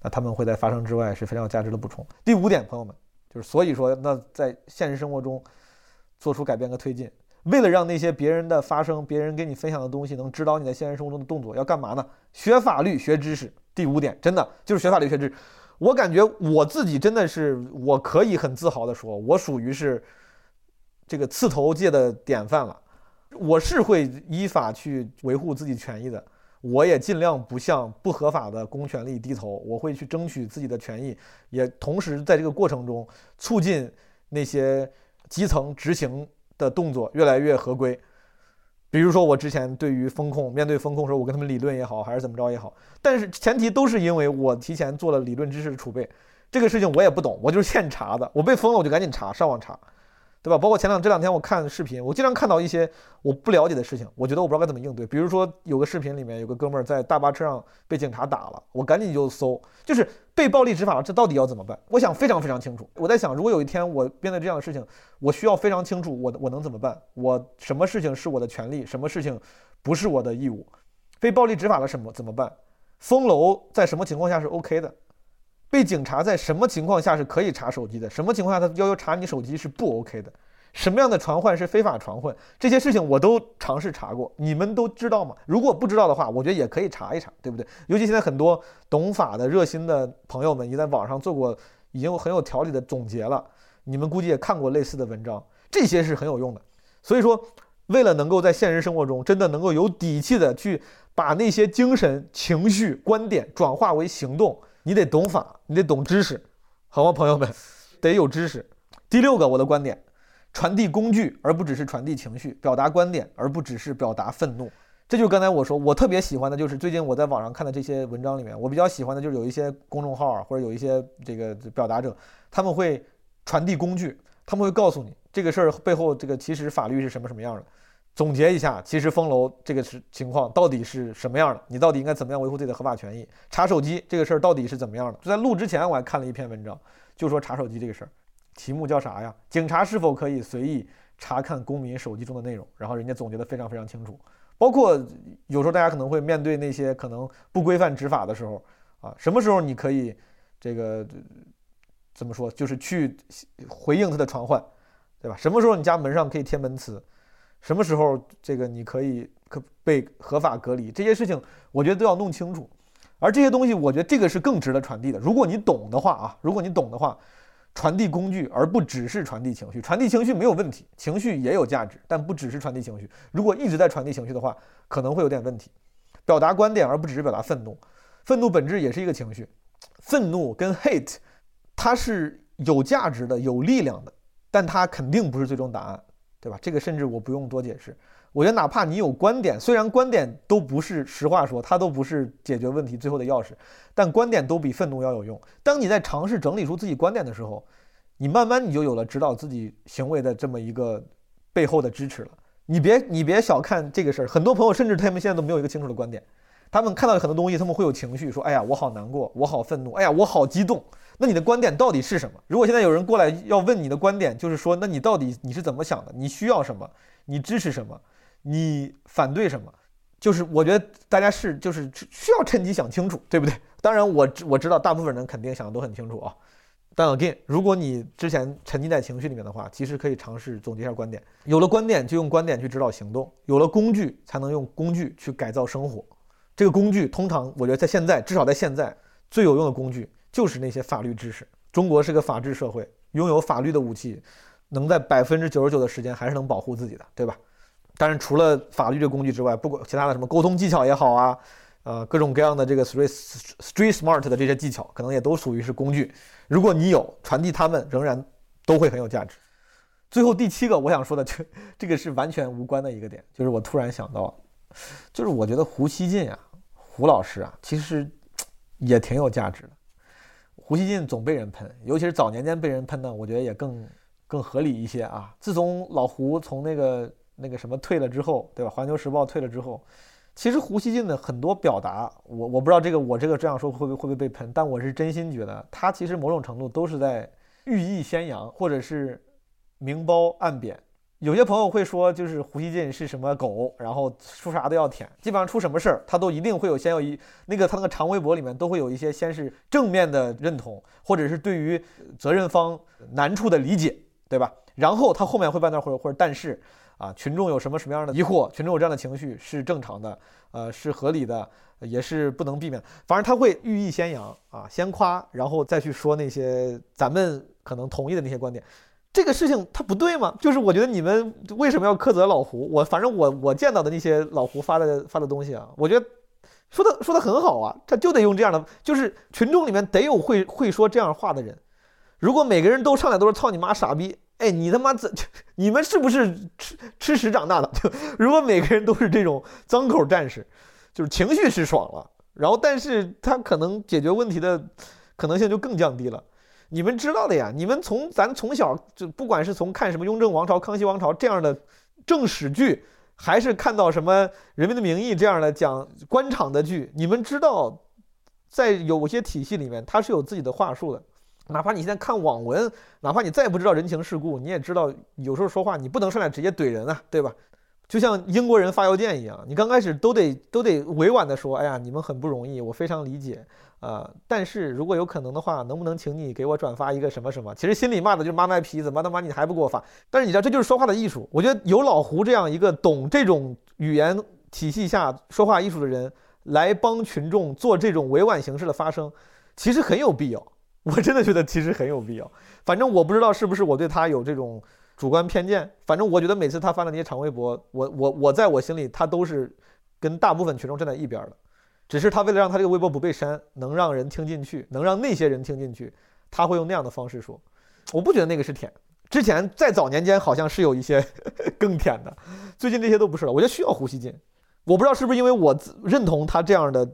那他们会在发生之外是非常有价值的补充。第五点，朋友们，就是所以说，那在现实生活中做出改变和推进，为了让那些别人的发生、别人给你分享的东西能指导你在现实生活中的动作，要干嘛呢？学法律、学知识。第五点，真的就是学法律、学知识。我感觉我自己真的是，我可以很自豪的说，我属于是这个刺头界的典范了。我是会依法去维护自己权益的，我也尽量不向不合法的公权力低头，我会去争取自己的权益，也同时在这个过程中促进那些基层执行的动作越来越合规。比如说我之前对于风控，面对风控时候，我跟他们理论也好，还是怎么着也好，但是前提都是因为我提前做了理论知识的储备。这个事情我也不懂，我就是现查的，我被封了我就赶紧查，上网查。对吧？包括前两这两天我看视频，我经常看到一些我不了解的事情，我觉得我不知道该怎么应对。比如说有个视频里面有个哥们儿在大巴车上被警察打了，我赶紧就搜，就是被暴力执法了，这到底要怎么办？我想非常非常清楚。我在想，如果有一天我面对这样的事情，我需要非常清楚我我能怎么办？我什么事情是我的权利，什么事情不是我的义务？被暴力执法了什么怎么办？封楼在什么情况下是 OK 的？被警察在什么情况下是可以查手机的？什么情况下他要求查你手机是不 OK 的？什么样的传唤是非法传唤？这些事情我都尝试查过，你们都知道吗？如果不知道的话，我觉得也可以查一查，对不对？尤其现在很多懂法的热心的朋友们，已经在网上做过已经很有条理的总结了，你们估计也看过类似的文章，这些是很有用的。所以说，为了能够在现实生活中真的能够有底气的去把那些精神、情绪、观点转化为行动。你得懂法，你得懂知识，好吗，朋友们？得有知识。第六个，我的观点，传递工具，而不只是传递情绪；表达观点，而不只是表达愤怒。这就刚才我说，我特别喜欢的，就是最近我在网上看的这些文章里面，我比较喜欢的就是有一些公众号啊或者有一些这个表达者，他们会传递工具，他们会告诉你这个事儿背后这个其实法律是什么什么样的。总结一下，其实封楼这个是情况到底是什么样的？你到底应该怎么样维护自己的合法权益？查手机这个事儿到底是怎么样的？就在录之前，我还看了一篇文章，就说查手机这个事儿，题目叫啥呀？警察是否可以随意查看公民手机中的内容？然后人家总结的非常非常清楚，包括有时候大家可能会面对那些可能不规范执法的时候啊，什么时候你可以这个怎么说？就是去回应他的传唤，对吧？什么时候你家门上可以贴门磁？什么时候这个你可以可被合法隔离？这些事情我觉得都要弄清楚。而这些东西，我觉得这个是更值得传递的。如果你懂的话啊，如果你懂的话，传递工具而不只是传递情绪。传递情绪没有问题，情绪也有价值，但不只是传递情绪。如果一直在传递情绪的话，可能会有点问题。表达观点而不只是表达愤怒，愤怒本质也是一个情绪。愤怒跟 hate，它是有价值的、有力量的，但它肯定不是最终答案。对吧？这个甚至我不用多解释。我觉得哪怕你有观点，虽然观点都不是实话说，它都不是解决问题最后的钥匙，但观点都比愤怒要有用。当你在尝试整理出自己观点的时候，你慢慢你就有了指导自己行为的这么一个背后的支持了。你别你别小看这个事儿，很多朋友甚至他们现在都没有一个清楚的观点，他们看到很多东西，他们会有情绪，说：“哎呀，我好难过，我好愤怒，哎呀，我好激动。”那你的观点到底是什么？如果现在有人过来要问你的观点，就是说，那你到底你是怎么想的？你需要什么？你支持什么？你反对什么？就是我觉得大家是就是需要趁机想清楚，对不对？当然，我我知道大部分人肯定想的都很清楚啊。但 again，如果你之前沉浸在情绪里面的话，其实可以尝试总结一下观点。有了观点，就用观点去指导行动；有了工具，才能用工具去改造生活。这个工具通常，我觉得在现在，至少在现在，最有用的工具。就是那些法律知识。中国是个法治社会，拥有法律的武器，能在百分之九十九的时间还是能保护自己的，对吧？当然，除了法律这工具之外，不管其他的什么沟通技巧也好啊，呃，各种各样的这个 street street smart 的这些技巧，可能也都属于是工具。如果你有传递，他们仍然都会很有价值。最后第七个我想说的，就这个是完全无关的一个点，就是我突然想到，就是我觉得胡锡进啊，胡老师啊，其实也挺有价值的。胡锡进总被人喷，尤其是早年间被人喷呢，我觉得也更更合理一些啊。自从老胡从那个那个什么退了之后，对吧？环球时报退了之后，其实胡锡进的很多表达，我我不知道这个我这个这样说会不会会不会被喷，但我是真心觉得他其实某种程度都是在寓意先扬，或者是明褒暗贬。有些朋友会说，就是胡锡进是什么狗，然后出啥都要舔，基本上出什么事儿，他都一定会有先有一那个他那个长微博里面都会有一些先是正面的认同，或者是对于责任方难处的理解，对吧？然后他后面会半段或者或者但是啊，群众有什么什么样的疑惑，群众有这样的情绪是正常的，呃，是合理的，也是不能避免。反正他会寓意先扬啊，先夸，然后再去说那些咱们可能同意的那些观点。这个事情它不对吗？就是我觉得你们为什么要苛责老胡？我反正我我见到的那些老胡发的发的东西啊，我觉得说的说的很好啊，他就得用这样的，就是群众里面得有会会说这样话的人。如果每个人都上来都是操你妈傻逼，哎，你他妈怎？你们是不是吃吃屎长大的？就 如果每个人都是这种脏口战士，就是情绪是爽了，然后但是他可能解决问题的可能性就更降低了。你们知道的呀，你们从咱从小就不管是从看什么《雍正王朝》《康熙王朝》这样的正史剧，还是看到什么《人民的名义》这样的讲官场的剧，你们知道，在有些体系里面，它是有自己的话术的。哪怕你现在看网文，哪怕你再不知道人情世故，你也知道有时候说话你不能上来直接怼人啊，对吧？就像英国人发邮件一样，你刚开始都得都得委婉的说，哎呀，你们很不容易，我非常理解啊。但是如果有可能的话，能不能请你给我转发一个什么什么？其实心里骂的就是妈卖批，怎么他妈你还不给我发？但是你知道，这就是说话的艺术。我觉得有老胡这样一个懂这种语言体系下说话艺术的人，来帮群众做这种委婉形式的发声，其实很有必要。我真的觉得其实很有必要，反正我不知道是不是我对他有这种主观偏见，反正我觉得每次他发的那些长微博，我我我在我心里他都是跟大部分群众站在一边的，只是他为了让他这个微博不被删，能让人听进去，能让那些人听进去，他会用那样的方式说。我不觉得那个是舔，之前在早年间好像是有一些 更舔的，最近这些都不是了。我觉得需要胡锡进，我不知道是不是因为我认同他这样的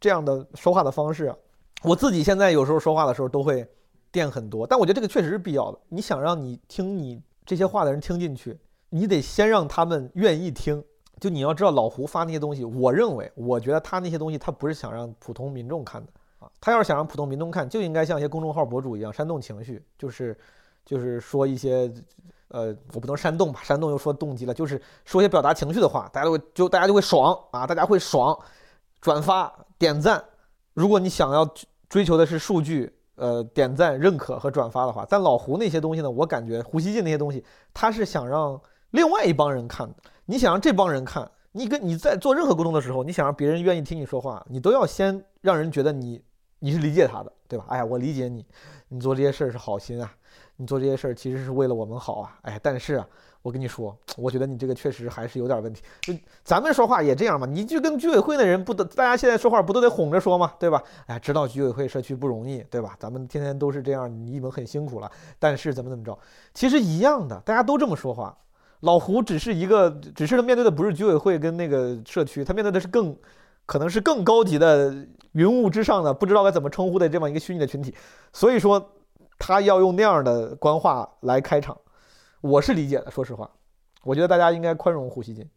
这样的说话的方式啊。我自己现在有时候说话的时候都会垫很多，但我觉得这个确实是必要的。你想让你听你这些话的人听进去，你得先让他们愿意听。就你要知道，老胡发那些东西，我认为，我觉得他那些东西他不是想让普通民众看的啊。他要是想让普通民众看，就应该像一些公众号博主一样煽动情绪，就是就是说一些呃，我不能煽动吧，煽动又说动机了，就是说一些表达情绪的话，大家都会就大家就会爽啊，大家会爽，转发点赞。如果你想要。追求的是数据，呃，点赞、认可和转发的话，但老胡那些东西呢？我感觉胡锡进那些东西，他是想让另外一帮人看的。你想让这帮人看，你跟你在做任何沟通的时候，你想让别人愿意听你说话，你都要先让人觉得你你是理解他的，对吧？哎呀，我理解你，你做这些事儿是好心啊，你做这些事儿其实是为了我们好啊。哎，但是啊。我跟你说，我觉得你这个确实还是有点问题。就咱们说话也这样嘛，你就跟居委会的人不得，大家现在说话不都得哄着说嘛，对吧？哎，知道居委会社区不容易，对吧？咱们天天都是这样，你们很辛苦了。但是怎么怎么着，其实一样的，大家都这么说话。老胡只是一个，只是他面对的不是居委会跟那个社区，他面对的是更，可能是更高级的云雾之上的，不知道该怎么称呼的这么一个虚拟的群体。所以说，他要用那样的官话来开场。我是理解的，说实话，我觉得大家应该宽容胡锡进。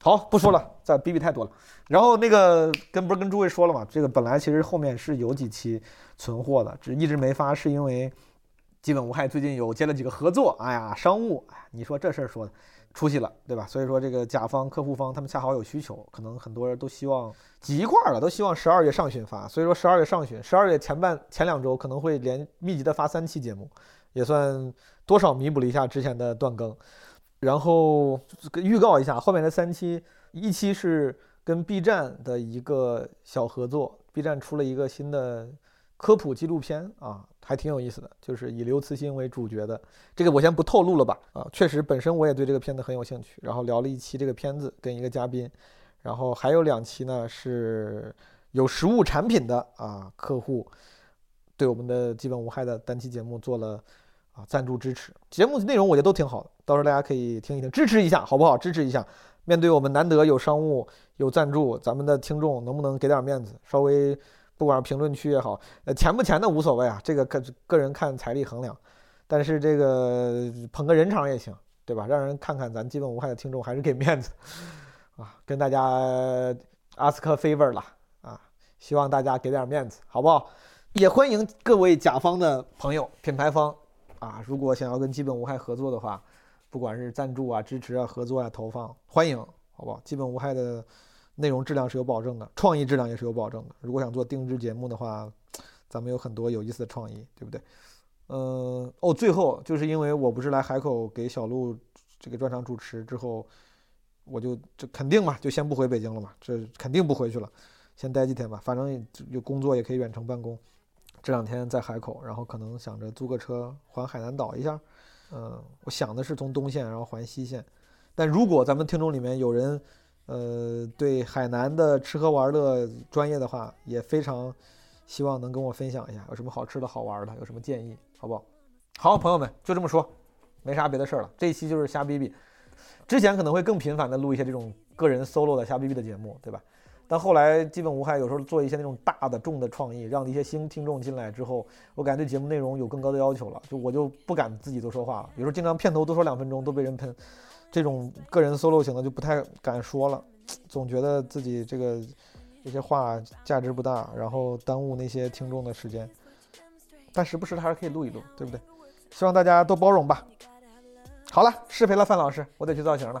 好，不说了，再逼逼太多了。然后那个跟不是跟诸位说了嘛，这个本来其实后面是有几期存货的，只一直没发，是因为基本无害最近有接了几个合作，哎呀，商务，你说这事儿说的出息了，对吧？所以说这个甲方、客户方他们恰好有需求，可能很多人都希望挤一块儿了，都希望十二月上旬发。所以说十二月上旬，十二月前半前两周可能会连密集的发三期节目，也算。多少弥补了一下之前的断更，然后预告一下后面的三期，一期是跟 B 站的一个小合作，B 站出了一个新的科普纪录片啊，还挺有意思的，就是以刘慈欣为主角的，这个我先不透露了吧啊，确实本身我也对这个片子很有兴趣，然后聊了一期这个片子跟一个嘉宾，然后还有两期呢是有实物产品的啊客户对我们的基本无害的单期节目做了。啊，赞助支持节目内容，我觉得都挺好的，到时候大家可以听一听，支持一下，好不好？支持一下。面对我们难得有商务有赞助，咱们的听众能不能给点面子？稍微，不管评论区也好，呃，钱不钱的无所谓啊，这个个个人看财力衡量。但是这个捧个人场也行，对吧？让人看看咱基本无害的听众还是给面子啊，跟大家 ask favor 了啊，希望大家给点面子，好不好？也欢迎各位甲方的朋友、品牌方。啊，如果想要跟基本无害合作的话，不管是赞助啊、支持啊、合作啊、投放，欢迎，好不好？基本无害的内容质量是有保证的，创意质量也是有保证的。如果想做定制节目的话，咱们有很多有意思的创意，对不对？嗯，哦，最后就是因为我不是来海口给小鹿这个专场主持之后，我就这肯定嘛，就先不回北京了嘛，这肯定不回去了，先待几天吧，反正有工作也可以远程办公。这两天在海口，然后可能想着租个车环海南岛一下，嗯，我想的是从东线然后环西线，但如果咱们听众里面有人，呃，对海南的吃喝玩乐专业的话，也非常希望能跟我分享一下有什么好吃的好玩的，有什么建议，好不好？好，朋友们就这么说，没啥别的事儿了。这一期就是瞎逼逼，之前可能会更频繁的录一些这种个人 solo 的瞎逼逼的节目，对吧？但后来基本无害，有时候做一些那种大的重的创意，让一些新听众进来之后，我感觉对节目内容有更高的要求了，就我就不敢自己多说话了。有时候经常片头多说两分钟都被人喷，这种个人 solo 型的就不太敢说了，总觉得自己这个这些话价值不大，然后耽误那些听众的时间。但时不时的还是可以录一录，对不对？希望大家多包容吧。好了，失陪了范老师，我得去造型了。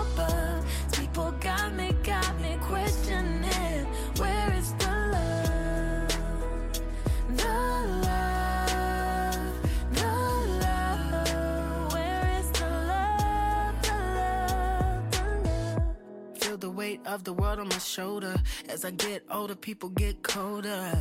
of the world on my shoulder. As I get older, people get colder.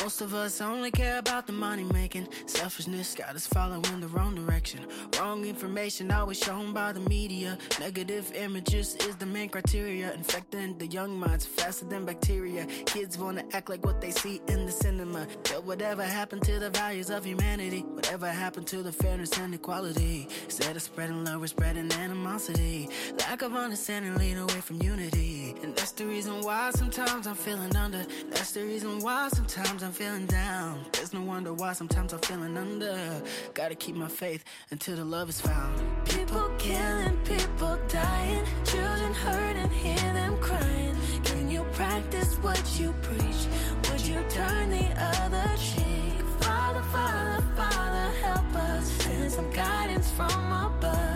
Most of us only care about the money making. Selfishness got us following the wrong direction. Wrong information always shown by the media. Negative images is the main criteria. Infecting the young minds faster than bacteria. Kids wanna act like what they see in the cinema. But whatever happened to the values of humanity? Whatever happened to the fairness and equality? Instead of spreading love, we're spreading animosity. Lack of understanding lead away from unity. And that's the reason why sometimes I'm feeling under. That's the reason why sometimes I'm feeling down. There's no wonder why sometimes I'm feeling under. Gotta keep my faith until the love is found. People killing, people dying, children hurt and hear them crying. Can you practice what you preach? Would you turn the other Father, Father, help us. Send some guidance from above.